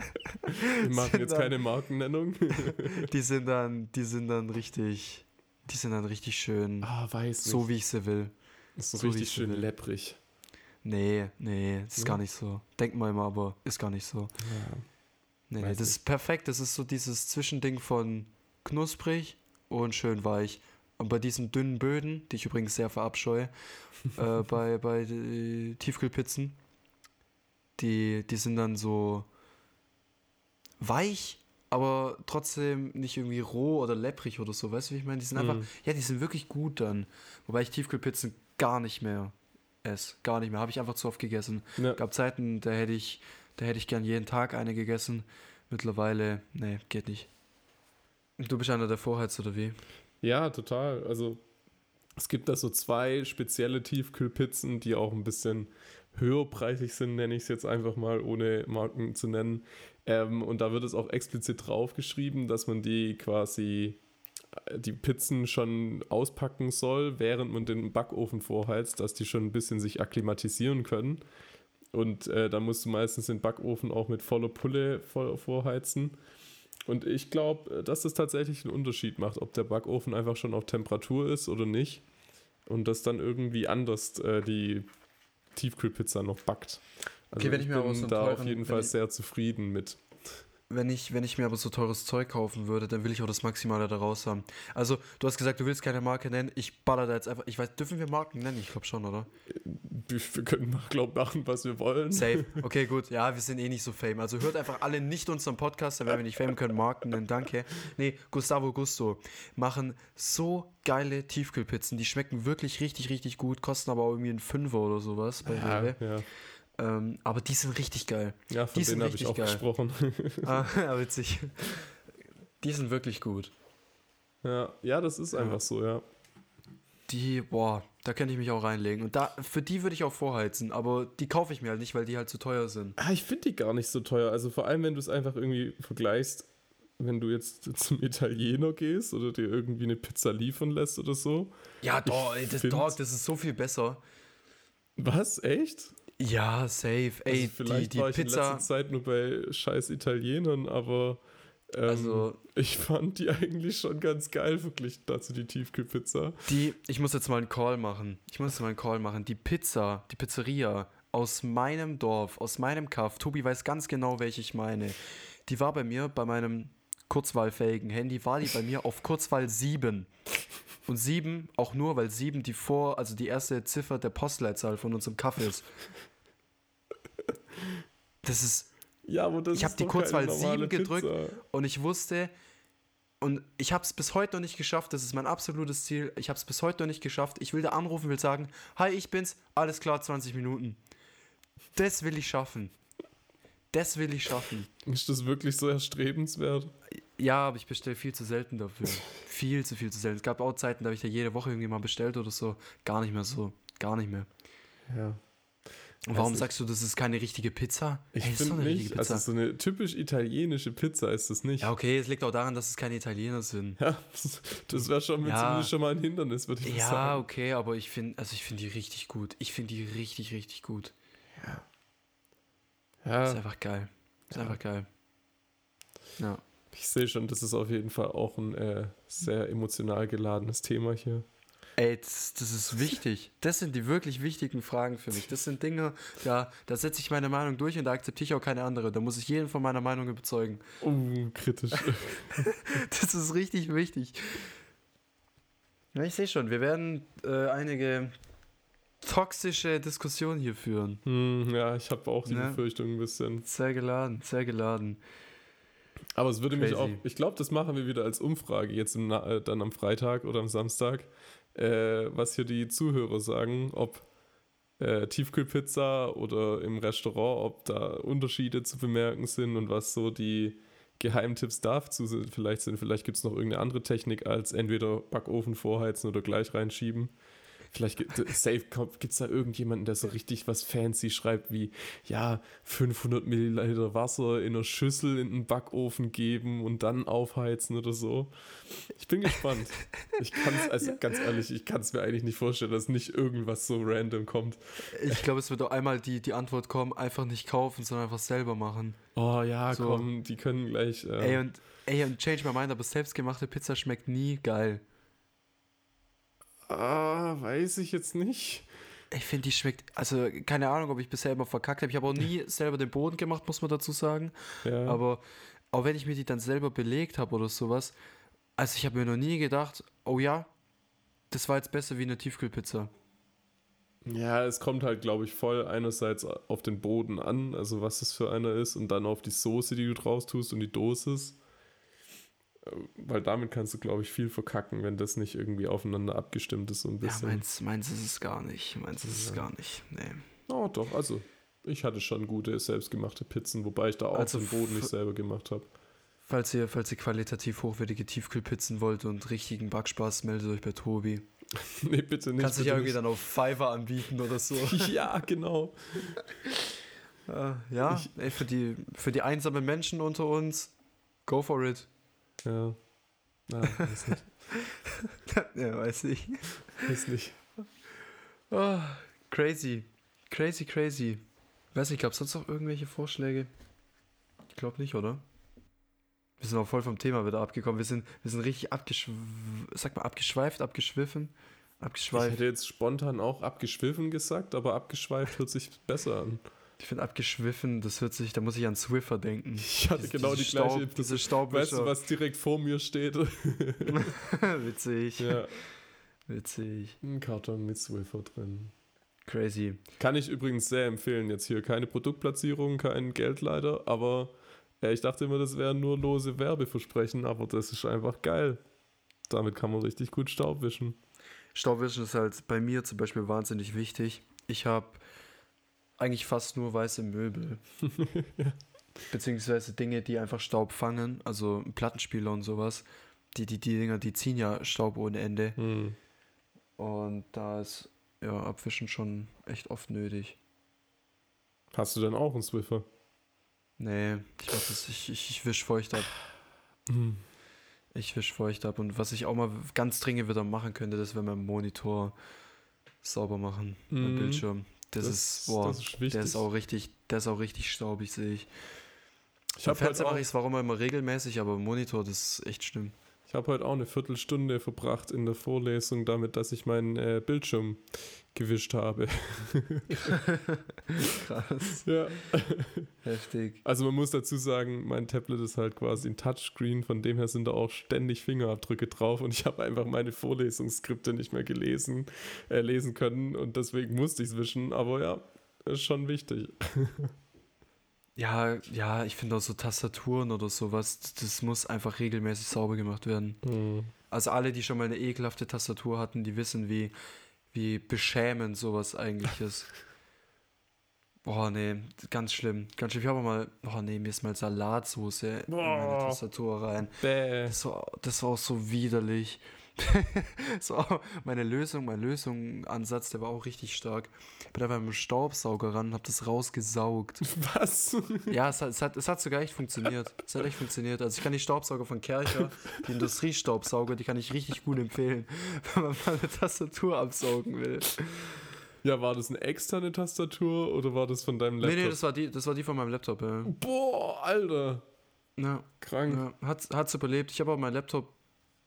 Speaker 2: wir machen jetzt
Speaker 1: dann-
Speaker 2: keine Markennennung. *laughs*
Speaker 1: die sind dann, die sind dann richtig, die sind dann richtig schön,
Speaker 2: ah, weiß nicht.
Speaker 1: so wie ich sie will.
Speaker 2: ist so, richtig
Speaker 1: ich
Speaker 2: schön
Speaker 1: will.
Speaker 2: lepprig.
Speaker 1: Nee, nee, das ist
Speaker 2: Ja.
Speaker 1: gar nicht so. Denkt man immer, aber ist gar nicht so.
Speaker 2: Ja.
Speaker 1: Nee, nee, das ist perfekt. Das ist so dieses Zwischending von knusprig und schön weich. Und bei diesen dünnen Böden, die ich übrigens sehr verabscheue, *laughs* äh, bei, bei äh, Tiefkühlpizzen, die, die sind dann so weich, aber trotzdem nicht irgendwie roh oder lepprig oder so. Weißt du, wie ich meine? Die sind einfach,
Speaker 2: Mhm.
Speaker 1: ja, die sind wirklich gut dann. Wobei ich Tiefkühlpizzen gar nicht mehr esse. Gar nicht mehr. Habe ich einfach zu oft gegessen.
Speaker 2: Ja.
Speaker 1: gab Zeiten, da hätte ich, da hätte ich gern jeden Tag eine gegessen. Mittlerweile, nee, geht nicht. Du bist einer der Vorheiz oder wie?
Speaker 2: Ja, total. Also es gibt da so zwei spezielle Tiefkühlpizzen, die auch ein bisschen höherpreisig sind, nenne ich es jetzt einfach mal, ohne Marken zu nennen. Ähm, und da wird es auch explizit draufgeschrieben, dass man die quasi äh, die Pizzen schon auspacken soll, während man den Backofen vorheizt, dass die schon ein bisschen sich akklimatisieren können. Und äh, dann musst du meistens den Backofen auch mit voller Pulle vor, vorheizen. Und ich glaube, dass das tatsächlich einen Unterschied macht, ob der Backofen einfach schon auf Temperatur ist oder nicht. Und das dann irgendwie anders äh, die Tiefkühlpizza noch backt. Also
Speaker 1: Okay, wenn ich mir
Speaker 2: bin
Speaker 1: so
Speaker 2: da auf
Speaker 1: teuren-
Speaker 2: jeden
Speaker 1: wenn
Speaker 2: Fall
Speaker 1: ich-
Speaker 2: sehr zufrieden mit.
Speaker 1: Wenn ich, wenn ich mir aber so teures Zeug kaufen würde, dann will ich auch das Maximale daraus haben. Also, du hast gesagt, du willst keine Marke nennen. Ich baller da jetzt einfach. Ich weiß, dürfen wir Marken nennen? Ich glaube schon, oder?
Speaker 2: Wir können, glaube machen, was wir wollen.
Speaker 1: Safe. *laughs* Okay, gut. Ja, wir sind eh nicht so fame. Also hört einfach alle nicht unseren Podcast, dann werden wir nicht fame können. Marken nennen, danke. Nee, Gustavo Gusto machen so geile Tiefkühlpizzen. Die schmecken wirklich richtig, richtig gut, kosten aber auch irgendwie einen Fünfer oder sowas bei
Speaker 2: Ja, ja.
Speaker 1: Ähm, aber die sind richtig geil.
Speaker 2: ja von
Speaker 1: Die
Speaker 2: denen habe ich auch
Speaker 1: geil.
Speaker 2: gesprochen. *laughs*
Speaker 1: ah, ja, witzig. Die sind wirklich gut.
Speaker 2: ja, ja, das ist einfach so, ja.
Speaker 1: Die, boah, da könnte ich mich auch reinlegen. Und da, für die würde ich auch vorheizen, aber die kaufe ich mir halt nicht, weil die halt zu teuer sind.
Speaker 2: Ah, ich finde die gar nicht so teuer. Also vor allem, wenn du es einfach irgendwie vergleichst, wenn du jetzt *laughs* zum Italiener gehst oder dir irgendwie eine Pizza liefern lässt oder so.
Speaker 1: Ja, doch, das, Dog, das ist so viel besser.
Speaker 2: Was? Echt?
Speaker 1: Ja, safe. Ey,
Speaker 2: also vielleicht
Speaker 1: die,
Speaker 2: war
Speaker 1: die
Speaker 2: ich in
Speaker 1: Pizza.
Speaker 2: letzter Zeit nur bei scheiß Italienern, aber ähm,
Speaker 1: Also-
Speaker 2: ich fand die eigentlich schon ganz geil verglichen dazu die Tiefkühlpizza.
Speaker 1: Die, ich muss jetzt mal einen Call machen. Ich muss jetzt mal einen Call machen. Die Pizza, die Pizzeria aus meinem Dorf, aus meinem Kaff, Tobi weiß ganz genau, welche ich meine. Die war bei mir, bei meinem kurzwahlfähigen Handy, war die bei mir auf Kurzwahl 7. Und 7 auch nur, weil 7 die vor, also die erste Ziffer der Postleitzahl von unserem Kaff ist. Das ist,
Speaker 2: Ja, aber das
Speaker 1: Ich hab
Speaker 2: ist
Speaker 1: die Kurzwahl
Speaker 2: keine normale
Speaker 1: 7 gedrückt.
Speaker 2: Pizza.
Speaker 1: Und ich wusste, und ich habe es bis heute noch nicht geschafft, das ist mein absolutes Ziel, ich habe es bis heute noch nicht geschafft. Ich will da anrufen, will sagen, hi, ich bin's, alles klar, 20 Minuten. Das will ich schaffen. Das will ich schaffen.
Speaker 2: Ist das wirklich so erstrebenswert?
Speaker 1: Ja, aber ich bestelle viel zu selten dafür. *laughs* viel zu viel zu selten. Es gab auch Zeiten, da habe ich ja jede Woche irgendwie mal bestellt oder so. Gar nicht mehr so. Gar nicht mehr.
Speaker 2: Ja.
Speaker 1: Und warum
Speaker 2: nicht.
Speaker 1: sagst du, das ist keine richtige Pizza?
Speaker 2: Ich
Speaker 1: Ey, das ist doch
Speaker 2: finde
Speaker 1: eine
Speaker 2: nicht,
Speaker 1: richtige
Speaker 2: also
Speaker 1: Pizza.
Speaker 2: so eine typisch italienische Pizza ist das nicht.
Speaker 1: ja, okay, es liegt auch daran, dass es keine Italiener sind.
Speaker 2: Ja, das wäre schon
Speaker 1: Ja.
Speaker 2: zumindest schon mal ein Hindernis, würde ich
Speaker 1: Ja,
Speaker 2: sagen.
Speaker 1: okay, aber ich finde, also ich finde die richtig gut. Ich finde die richtig, richtig gut. Ist
Speaker 2: Ja,
Speaker 1: einfach geil. Ist einfach geil. Ja.
Speaker 2: Ich sehe schon, das ist auf jeden Fall auch ein äh, sehr emotional geladenes Thema hier.
Speaker 1: Ey, das, das ist wichtig. Das sind die wirklich wichtigen Fragen für mich. Das sind Dinge, da, da setze ich meine Meinung durch und da akzeptiere ich auch keine andere. Da muss ich jeden von meiner Meinung überzeugen.
Speaker 2: Uh, kritisch. *laughs*
Speaker 1: Das ist richtig wichtig. Ja, ich sehe schon, wir werden äh, einige toxische Diskussionen hier führen.
Speaker 2: hm, ja, ich habe auch die
Speaker 1: Ne?
Speaker 2: Befürchtung ein bisschen.
Speaker 1: Sehr geladen, sehr geladen.
Speaker 2: Aber es würde mich
Speaker 1: Crazy.
Speaker 2: auch, ich glaube, das machen wir wieder als Umfrage jetzt im, äh, dann am Freitag oder am Samstag, äh, was hier die Zuhörer sagen, ob äh, Tiefkühlpizza oder im Restaurant, ob da Unterschiede zu bemerken sind und was so die Geheimtipps dazu sind, vielleicht sind. Vielleicht gibt es noch irgendeine andere Technik als entweder Backofen vorheizen oder gleich reinschieben. Vielleicht gibt safe gibt es da irgendjemanden, der so richtig was fancy schreibt, wie ja, 500 Milliliter Wasser in einer Schüssel in den Backofen geben und dann aufheizen oder so. Ich bin gespannt. Ich kann es, also ganz ehrlich, ich kann es mir eigentlich nicht vorstellen, dass nicht irgendwas so random kommt.
Speaker 1: Ich glaube, es wird auch einmal die, die Antwort kommen, einfach nicht kaufen, sondern einfach selber machen.
Speaker 2: Oh ja,
Speaker 1: So.
Speaker 2: komm, die können gleich. Äh,
Speaker 1: Ey, und, ey, und change my mind, aber selbstgemachte Pizza schmeckt nie geil.
Speaker 2: Ah, weiß ich jetzt nicht.
Speaker 1: Ich finde, die schmeckt, also keine Ahnung, ob ich bisher immer verkackt habe. Ich habe auch nie *laughs* selber den Boden gemacht, muss man dazu sagen.
Speaker 2: Ja.
Speaker 1: Aber auch wenn ich mir die dann selber belegt habe oder sowas, also ich habe mir noch nie gedacht, oh ja, das war jetzt besser wie eine Tiefkühlpizza.
Speaker 2: Ja, es kommt halt, glaube ich, voll einerseits auf den Boden an, also was das für einer ist, und dann auf die Soße, die du draus tust und die Dosis. Weil damit kannst du, glaube ich, viel verkacken, wenn das nicht irgendwie aufeinander abgestimmt ist, so ein
Speaker 1: Ja,
Speaker 2: bisschen.
Speaker 1: meins, meins ist es gar nicht. Meins ist es
Speaker 2: Ja.
Speaker 1: gar nicht. Nee.
Speaker 2: oh, doch, also. Ich hatte schon gute selbstgemachte Pizzen, wobei ich da auch
Speaker 1: Also
Speaker 2: den Boden nicht selber gemacht habe.
Speaker 1: Falls ihr, falls ihr qualitativ hochwertige Tiefkühlpizzen wollt und richtigen Backspaß, meldet euch bei Tobi. *laughs*
Speaker 2: nee, bitte nicht.
Speaker 1: Kannst dich
Speaker 2: bitte
Speaker 1: ja irgendwie
Speaker 2: nicht.
Speaker 1: dann auf Fiverr anbieten oder so. *laughs*
Speaker 2: Ja, genau.
Speaker 1: Äh, ja,
Speaker 2: Ich-
Speaker 1: ey, für, die, für die einsamen Menschen unter uns, go for it.
Speaker 2: Ja. Na, weiß nicht. *laughs*
Speaker 1: ja, weiß ich.
Speaker 2: Weiß nicht.
Speaker 1: Oh, crazy. Crazy, crazy. Weiß nicht, gab es sonst noch irgendwelche Vorschläge? Ich glaube nicht, oder? Wir sind auch voll vom Thema wieder abgekommen. Wir sind, wir sind richtig abgeschw sag mal, abgeschweift, abgeschwiffen,
Speaker 2: Ich
Speaker 1: abgeschweift.
Speaker 2: hätte jetzt spontan auch abgeschwiffen gesagt, aber abgeschweift hört sich besser an.
Speaker 1: Ich finde abgeschwiffen, das hört sich, da muss ich an Swiffer denken. *laughs*
Speaker 2: Ich hatte
Speaker 1: Diese-
Speaker 2: genau die
Speaker 1: diese Staub,
Speaker 2: gleiche.
Speaker 1: diese
Speaker 2: Weißt du,
Speaker 1: Staubwischer.
Speaker 2: was direkt vor mir steht? *laughs* *laughs*
Speaker 1: Witzig.
Speaker 2: ja,
Speaker 1: Witzig.
Speaker 2: ein Karton mit Swiffer drin.
Speaker 1: Crazy.
Speaker 2: Kann ich übrigens sehr empfehlen. Jetzt hier keine Produktplatzierung, kein Geld leider, aber ja, ich dachte immer, das wären nur lose Werbeversprechen, aber das ist einfach geil. Damit kann man richtig gut Staub wischen.
Speaker 1: Staubwischen ist halt bei mir zum Beispiel wahnsinnig wichtig. Ich habe eigentlich fast nur weiße Möbel. *laughs* Beziehungsweise Dinge, die einfach Staub fangen, also Plattenspieler und sowas. Die, die, die Dinger, die ziehen ja Staub ohne Ende.
Speaker 2: Hm.
Speaker 1: Und da ist ja Abwischen schon echt oft nötig.
Speaker 2: Hast du dann auch einen Swiffer?
Speaker 1: Nee, ich das, ich, ich, ich wisch feucht ab.
Speaker 2: Hm.
Speaker 1: Ich wisch feucht ab. Und was ich auch mal ganz dringend wieder machen könnte, das wäre mein Monitor sauber machen. Mein
Speaker 2: Mhm.
Speaker 1: Bildschirm. Das, ist, boah,
Speaker 2: das ist wichtig.
Speaker 1: der ist auch richtig, der ist auch richtig staubig, sehe ich.
Speaker 2: ich habe
Speaker 1: Fernseher
Speaker 2: auch-
Speaker 1: mache ich es warum immer regelmäßig, aber Monitor, das ist echt schlimm.
Speaker 2: Ich hab heute auch eine Viertelstunde verbracht in der Vorlesung damit, dass ich meinen äh, Bildschirm gewischt habe. *laughs*
Speaker 1: Krass.
Speaker 2: ja.
Speaker 1: Heftig.
Speaker 2: Also man muss dazu sagen, mein Tablet ist halt quasi ein Touchscreen, von dem her sind da auch ständig Fingerabdrücke drauf und ich habe einfach meine Vorlesungsskripte nicht mehr gelesen, äh, lesen können und deswegen musste ich es wischen, aber ja, ist schon wichtig. *laughs*
Speaker 1: Ja, ja, ich finde auch so Tastaturen oder sowas, das muss einfach regelmäßig sauber gemacht werden.
Speaker 2: Hm.
Speaker 1: Also alle, die schon mal eine ekelhafte Tastatur hatten, die wissen, wie, wie beschämend sowas eigentlich ist. *laughs* Boah, nee, ganz schlimm. Ganz schlimm. Ich habe auch mal, oh nee, mir ist mal Salatsoße in meine
Speaker 2: Boah.
Speaker 1: Tastatur rein.
Speaker 2: Bäh.
Speaker 1: Das war, das war auch so widerlich. *laughs* auch meine Lösung, mein Lösungsansatz, der war auch richtig stark. Ich bin einfach mit dem Staubsauger ran und hab das rausgesaugt.
Speaker 2: Was?
Speaker 1: Ja, es hat, es, hat, es hat sogar echt funktioniert. Es hat echt funktioniert. Also ich kann die Staubsauger von Kercher, die Industriestaubsauger, die kann ich richtig gut empfehlen, *laughs* wenn man mal eine Tastatur absaugen will.
Speaker 2: Ja, war das eine externe Tastatur oder war das von deinem Laptop?
Speaker 1: Nee, nee, das war die, das war die von meinem Laptop. Ja,
Speaker 2: Boah, Alter.
Speaker 1: ja,
Speaker 2: Krank.
Speaker 1: ja. Hat, hat's überlebt. Ich habe auch meinen Laptop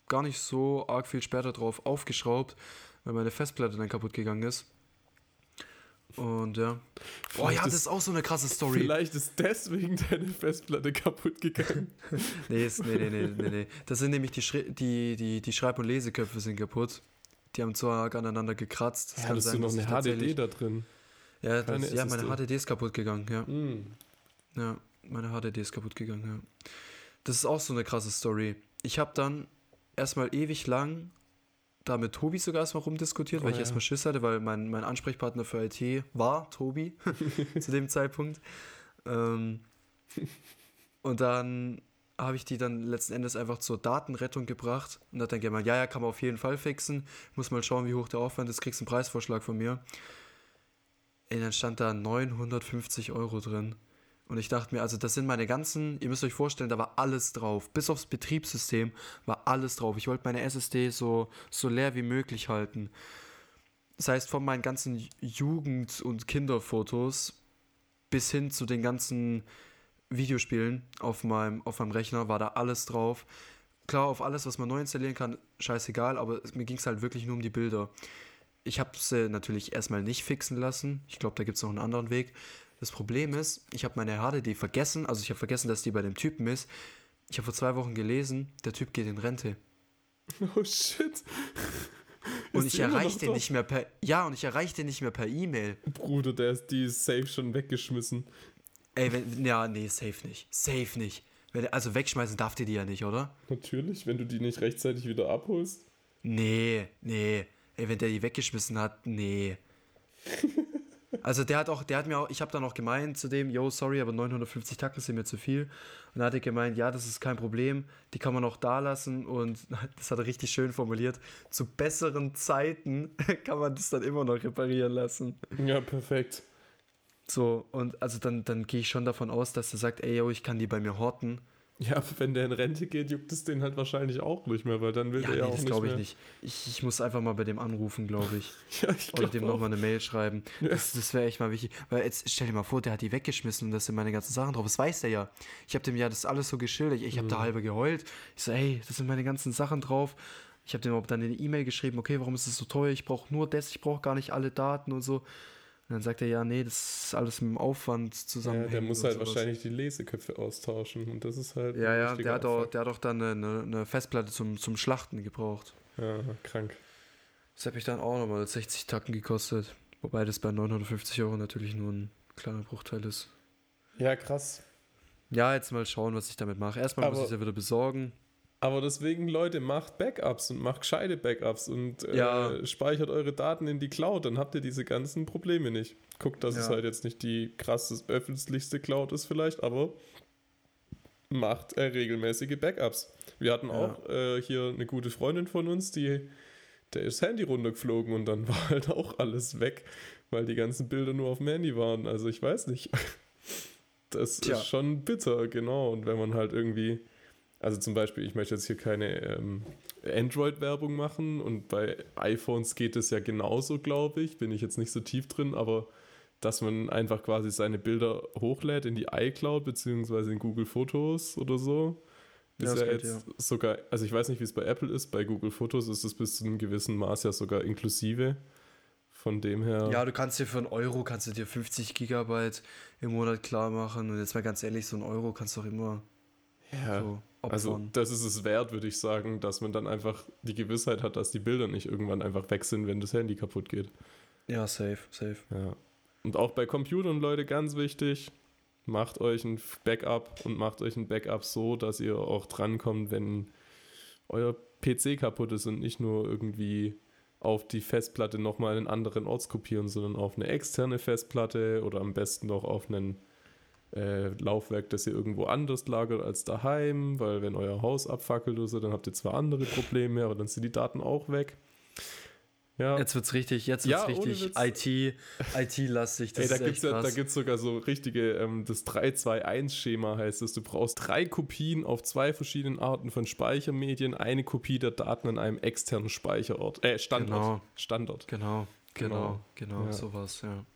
Speaker 1: gar nicht so arg viel später drauf aufgeschraubt, weil meine Festplatte dann kaputt gegangen ist. Und ja. Boah, ja, das
Speaker 2: ist-
Speaker 1: auch so eine krasse Story.
Speaker 2: Vielleicht ist deswegen deine Festplatte kaputt gegangen. *laughs*
Speaker 1: Nee, ist, nee, nee, nee, nee, nee. Das sind nämlich die, Schri die, die, die Schreib- und Leseköpfe sind kaputt. Die haben zwar arg aneinander gekratzt. Das
Speaker 2: Ja,
Speaker 1: kann
Speaker 2: hattest du
Speaker 1: sein,
Speaker 2: noch eine HDD da drin?
Speaker 1: Ja, das, ja, meine. HDD ist kaputt gegangen, ja.
Speaker 2: Hm.
Speaker 1: Ja, meine HDD ist kaputt gegangen, ja. Das ist auch so eine krasse Story. Ich habe dann erstmal ewig lang da mit Tobi sogar erstmal rumdiskutiert, weil
Speaker 2: Oh
Speaker 1: ich
Speaker 2: ja.
Speaker 1: erstmal Schiss hatte, weil mein, mein Ansprechpartner für IT war Tobi *laughs* zu dem Zeitpunkt. Ähm, und dann habe ich die dann letzten Endes einfach zur Datenrettung gebracht und hat dann gemeint, ja, ja, kann man auf jeden Fall fixen. Muss mal schauen, wie hoch der Aufwand ist, kriegst einen Preisvorschlag von mir. Ey, dann stand da 950 Euro drin. Und ich dachte mir, also das sind meine ganzen, ihr müsst euch vorstellen, da war alles drauf. Bis aufs Betriebssystem war alles drauf. Ich wollte meine SSD so, so leer wie möglich halten. Das heißt, von meinen ganzen Jugend- und Kinderfotos bis hin zu den ganzen Videospielen auf meinem, auf meinem Rechner war da alles drauf. Klar, auf alles, was man neu installieren kann, scheißegal, aber mir ging es halt wirklich nur um die Bilder. Ich habe sie natürlich erstmal nicht fixen lassen. Ich glaube, da gibt es noch einen anderen Weg. Das Problem ist, ich habe meine HDD vergessen. Also ich habe vergessen, dass die bei dem Typen ist. Ich habe vor zwei Wochen gelesen, der Typ geht in Rente. *laughs*
Speaker 2: Oh shit.
Speaker 1: Und
Speaker 2: Ist
Speaker 1: ich
Speaker 2: die
Speaker 1: erreiche den nicht mehr per. Ja, und ich erreiche den nicht mehr per E-Mail.
Speaker 2: Bruder, der ist die ist safe schon weggeschmissen.
Speaker 1: Ey, wenn. Ja, nee, safe nicht. Safe nicht. Wenn, also wegschmeißen darf ihr die ja nicht, oder?
Speaker 2: Natürlich, wenn du die nicht rechtzeitig wieder abholst.
Speaker 1: Nee, nee. Ey, wenn der die weggeschmissen hat, nee. *laughs* Also der hat auch, der hat mir auch, ich habe dann auch gemeint zu dem, yo, sorry, aber 950 Tacken sind mir zu viel. Und dann hat er gemeint, ja, das ist kein Problem, die kann man auch da lassen und *laughs* das hat er richtig schön formuliert. Zu besseren Zeiten *laughs* kann man das dann immer noch reparieren lassen.
Speaker 2: Ja, perfekt.
Speaker 1: So, und also dann, dann gehe ich schon davon aus, dass er sagt, ey, yo, ich kann die bei mir horten.
Speaker 2: Ja, wenn der in Rente geht, juckt es den halt wahrscheinlich auch nicht mehr, weil dann will
Speaker 1: Ja,
Speaker 2: der
Speaker 1: nee,
Speaker 2: ja auch
Speaker 1: das glaube ich
Speaker 2: mehr.
Speaker 1: nicht. Ich, ich muss einfach mal bei dem anrufen, glaube ich. *laughs*
Speaker 2: Ja, ich
Speaker 1: Oder
Speaker 2: glaube
Speaker 1: dem nochmal eine Mail schreiben. Das, das wäre echt mal wichtig. Weil jetzt stell dir mal vor, der hat die weggeschmissen und da sind meine ganzen Sachen drauf. Das weiß der ja. Ich habe dem ja das alles so geschildert. Ich habe da halber geheult. Ich so, ey, das sind meine ganzen Sachen drauf. Ich habe dem dann eine E-Mail geschrieben, okay, warum ist das so teuer? Ich brauche nur das, ich brauche gar nicht alle Daten und so. Und dann sagt er, ja, nee, das ist alles mit dem Aufwand zusammen.
Speaker 2: Ja, der muss halt wahrscheinlich die Leseköpfe austauschen und das ist halt.
Speaker 1: Ja, ja, der hat, auch, der hat auch dann eine, eine Festplatte zum, zum Schlachten gebraucht.
Speaker 2: Ja, krank.
Speaker 1: Das hat mich dann auch nochmal 60 Tacken gekostet. Wobei das bei 950 Euro natürlich nur ein kleiner Bruchteil ist.
Speaker 2: Ja, krass.
Speaker 1: Ja, jetzt mal schauen, was ich damit mache. Erstmal muss ich es ja wieder besorgen.
Speaker 2: Aber deswegen, Leute, macht Backups und macht gescheite Backups und äh, ja. speichert eure Daten in die Cloud, dann habt ihr diese ganzen Probleme nicht. Guckt, dass ja. es halt jetzt nicht die krasseste, öffentlichste Cloud ist vielleicht, aber macht äh, regelmäßige Backups. Wir hatten ja. auch äh, hier eine gute Freundin von uns, die der ist Handy runtergeflogen und dann *laughs* war halt auch alles weg, weil die ganzen Bilder nur auf dem Handy waren. Also ich weiß nicht. *laughs* Das Tja. ist schon bitter, genau. Und wenn man halt irgendwie also zum Beispiel, ich möchte jetzt hier keine ähm, Android-Werbung machen und bei iPhones geht es ja genauso, glaube ich. Bin ich jetzt nicht so tief drin, aber dass man einfach quasi seine Bilder hochlädt in die iCloud beziehungsweise in Google Fotos oder so. Ist ja, ja jetzt geht, ja. sogar, also ich weiß nicht, wie es bei Apple ist, bei Google Fotos ist es bis zu einem gewissen Maß ja sogar inklusive. Von dem her.
Speaker 1: Ja, du kannst dir für einen Euro kannst du dir 50 Gigabyte im Monat klar machen. Und jetzt mal ganz ehrlich, so ein Euro kannst du auch immer
Speaker 2: ja. So also das ist es wert, würde ich sagen, dass man dann einfach die Gewissheit hat, dass die Bilder nicht irgendwann einfach weg sind, wenn das Handy kaputt geht.
Speaker 1: Ja, safe, safe.
Speaker 2: Ja. Und auch bei Computern, Leute, ganz wichtig, macht euch ein Backup und macht euch ein Backup so, dass ihr auch drankommt, wenn euer PC kaputt ist und nicht nur irgendwie auf die Festplatte nochmal einen anderen Ort kopieren, sondern auf eine externe Festplatte oder am besten noch auf einen äh, Laufwerk, das ihr irgendwo anders lagert als daheim, weil wenn euer Haus abfackelt oder so, dann habt ihr zwar andere Probleme, aber dann sind die Daten auch weg.
Speaker 1: Ja. Jetzt wird's richtig, jetzt wird's ja, richtig IT, IT-lastig.
Speaker 2: Ey, da gibt's ja, da gibt's sogar so richtige, ähm, das 3-2-1-Schema heißt es. Du brauchst drei Kopien auf zwei verschiedenen Arten von Speichermedien, eine Kopie der Daten an einem externen Speicherort, äh, Standort.
Speaker 1: Genau.
Speaker 2: Standort.
Speaker 1: Genau, genau, genau, genau ja. sowas, ja.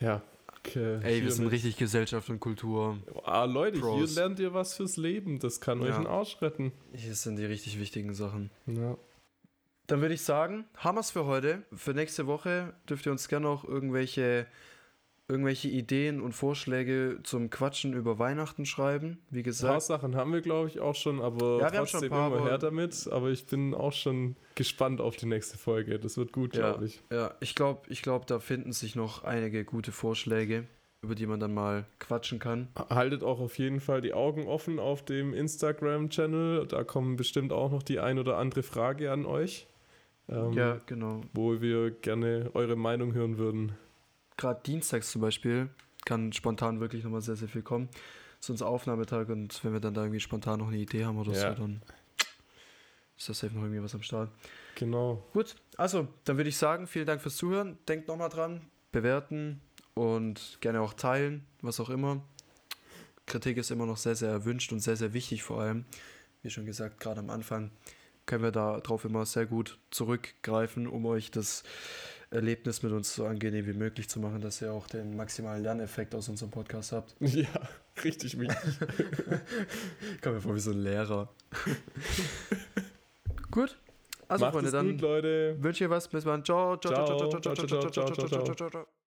Speaker 2: Ja,
Speaker 1: Okay, Ey, wir sind richtig Gesellschaft und Kultur.
Speaker 2: Ah, Leute, Pros. hier lernt ihr was fürs Leben. Das kann ja. euch einen Arsch retten.
Speaker 1: Hier sind die richtig wichtigen Sachen.
Speaker 2: Ja.
Speaker 1: Dann würde ich sagen, haben wir es für heute. Für nächste Woche dürft ihr uns gerne noch irgendwelche irgendwelche Ideen und Vorschläge zum Quatschen über Weihnachten schreiben. Wie gesagt. Ein
Speaker 2: paar Sachen haben wir, glaube ich, auch schon, aber ja, trotzdem schon paar, immer her damit. Aber ich bin auch schon gespannt auf die nächste Folge. Das wird gut,
Speaker 1: ja,
Speaker 2: glaube ich.
Speaker 1: Ja, ich glaube, ich glaub, da finden sich noch einige gute Vorschläge, über die man dann mal quatschen kann.
Speaker 2: Haltet auch auf jeden Fall die Augen offen auf dem Instagram-Channel. Da kommen bestimmt auch noch die ein oder andere Frage an euch.
Speaker 1: Ähm, ja, genau.
Speaker 2: Wo wir gerne eure Meinung hören würden
Speaker 1: gerade dienstags zum Beispiel kann spontan wirklich nochmal sehr, sehr viel kommen. Das ist unser Aufnahmetag und wenn wir dann da irgendwie spontan noch eine Idee haben oder ja. so, dann ist das safe noch irgendwie was am Start.
Speaker 2: Genau.
Speaker 1: Gut, also dann würde ich sagen, vielen Dank fürs Zuhören. Denkt nochmal dran, bewerten und gerne auch teilen, was auch immer. Kritik ist immer noch sehr, sehr erwünscht und sehr, sehr wichtig vor allem. Wie schon gesagt, gerade am Anfang können wir darauf immer sehr gut zurückgreifen, um euch das Erlebnis mit uns so angenehm wie möglich zu machen, dass ihr auch den maximalen Lerneffekt aus unserem Podcast habt.
Speaker 2: Ja, richtig wichtig.
Speaker 1: Kommt mir vor wie so ein Lehrer. gut. Also,
Speaker 2: Macht Freunde, dann gut, Leute.
Speaker 1: wünsche ich was. Bis dann. Ciao, ciao, ciao, ciao, ciao, ciao, ciao, ciao, ciao, ciao, ciao, ciao.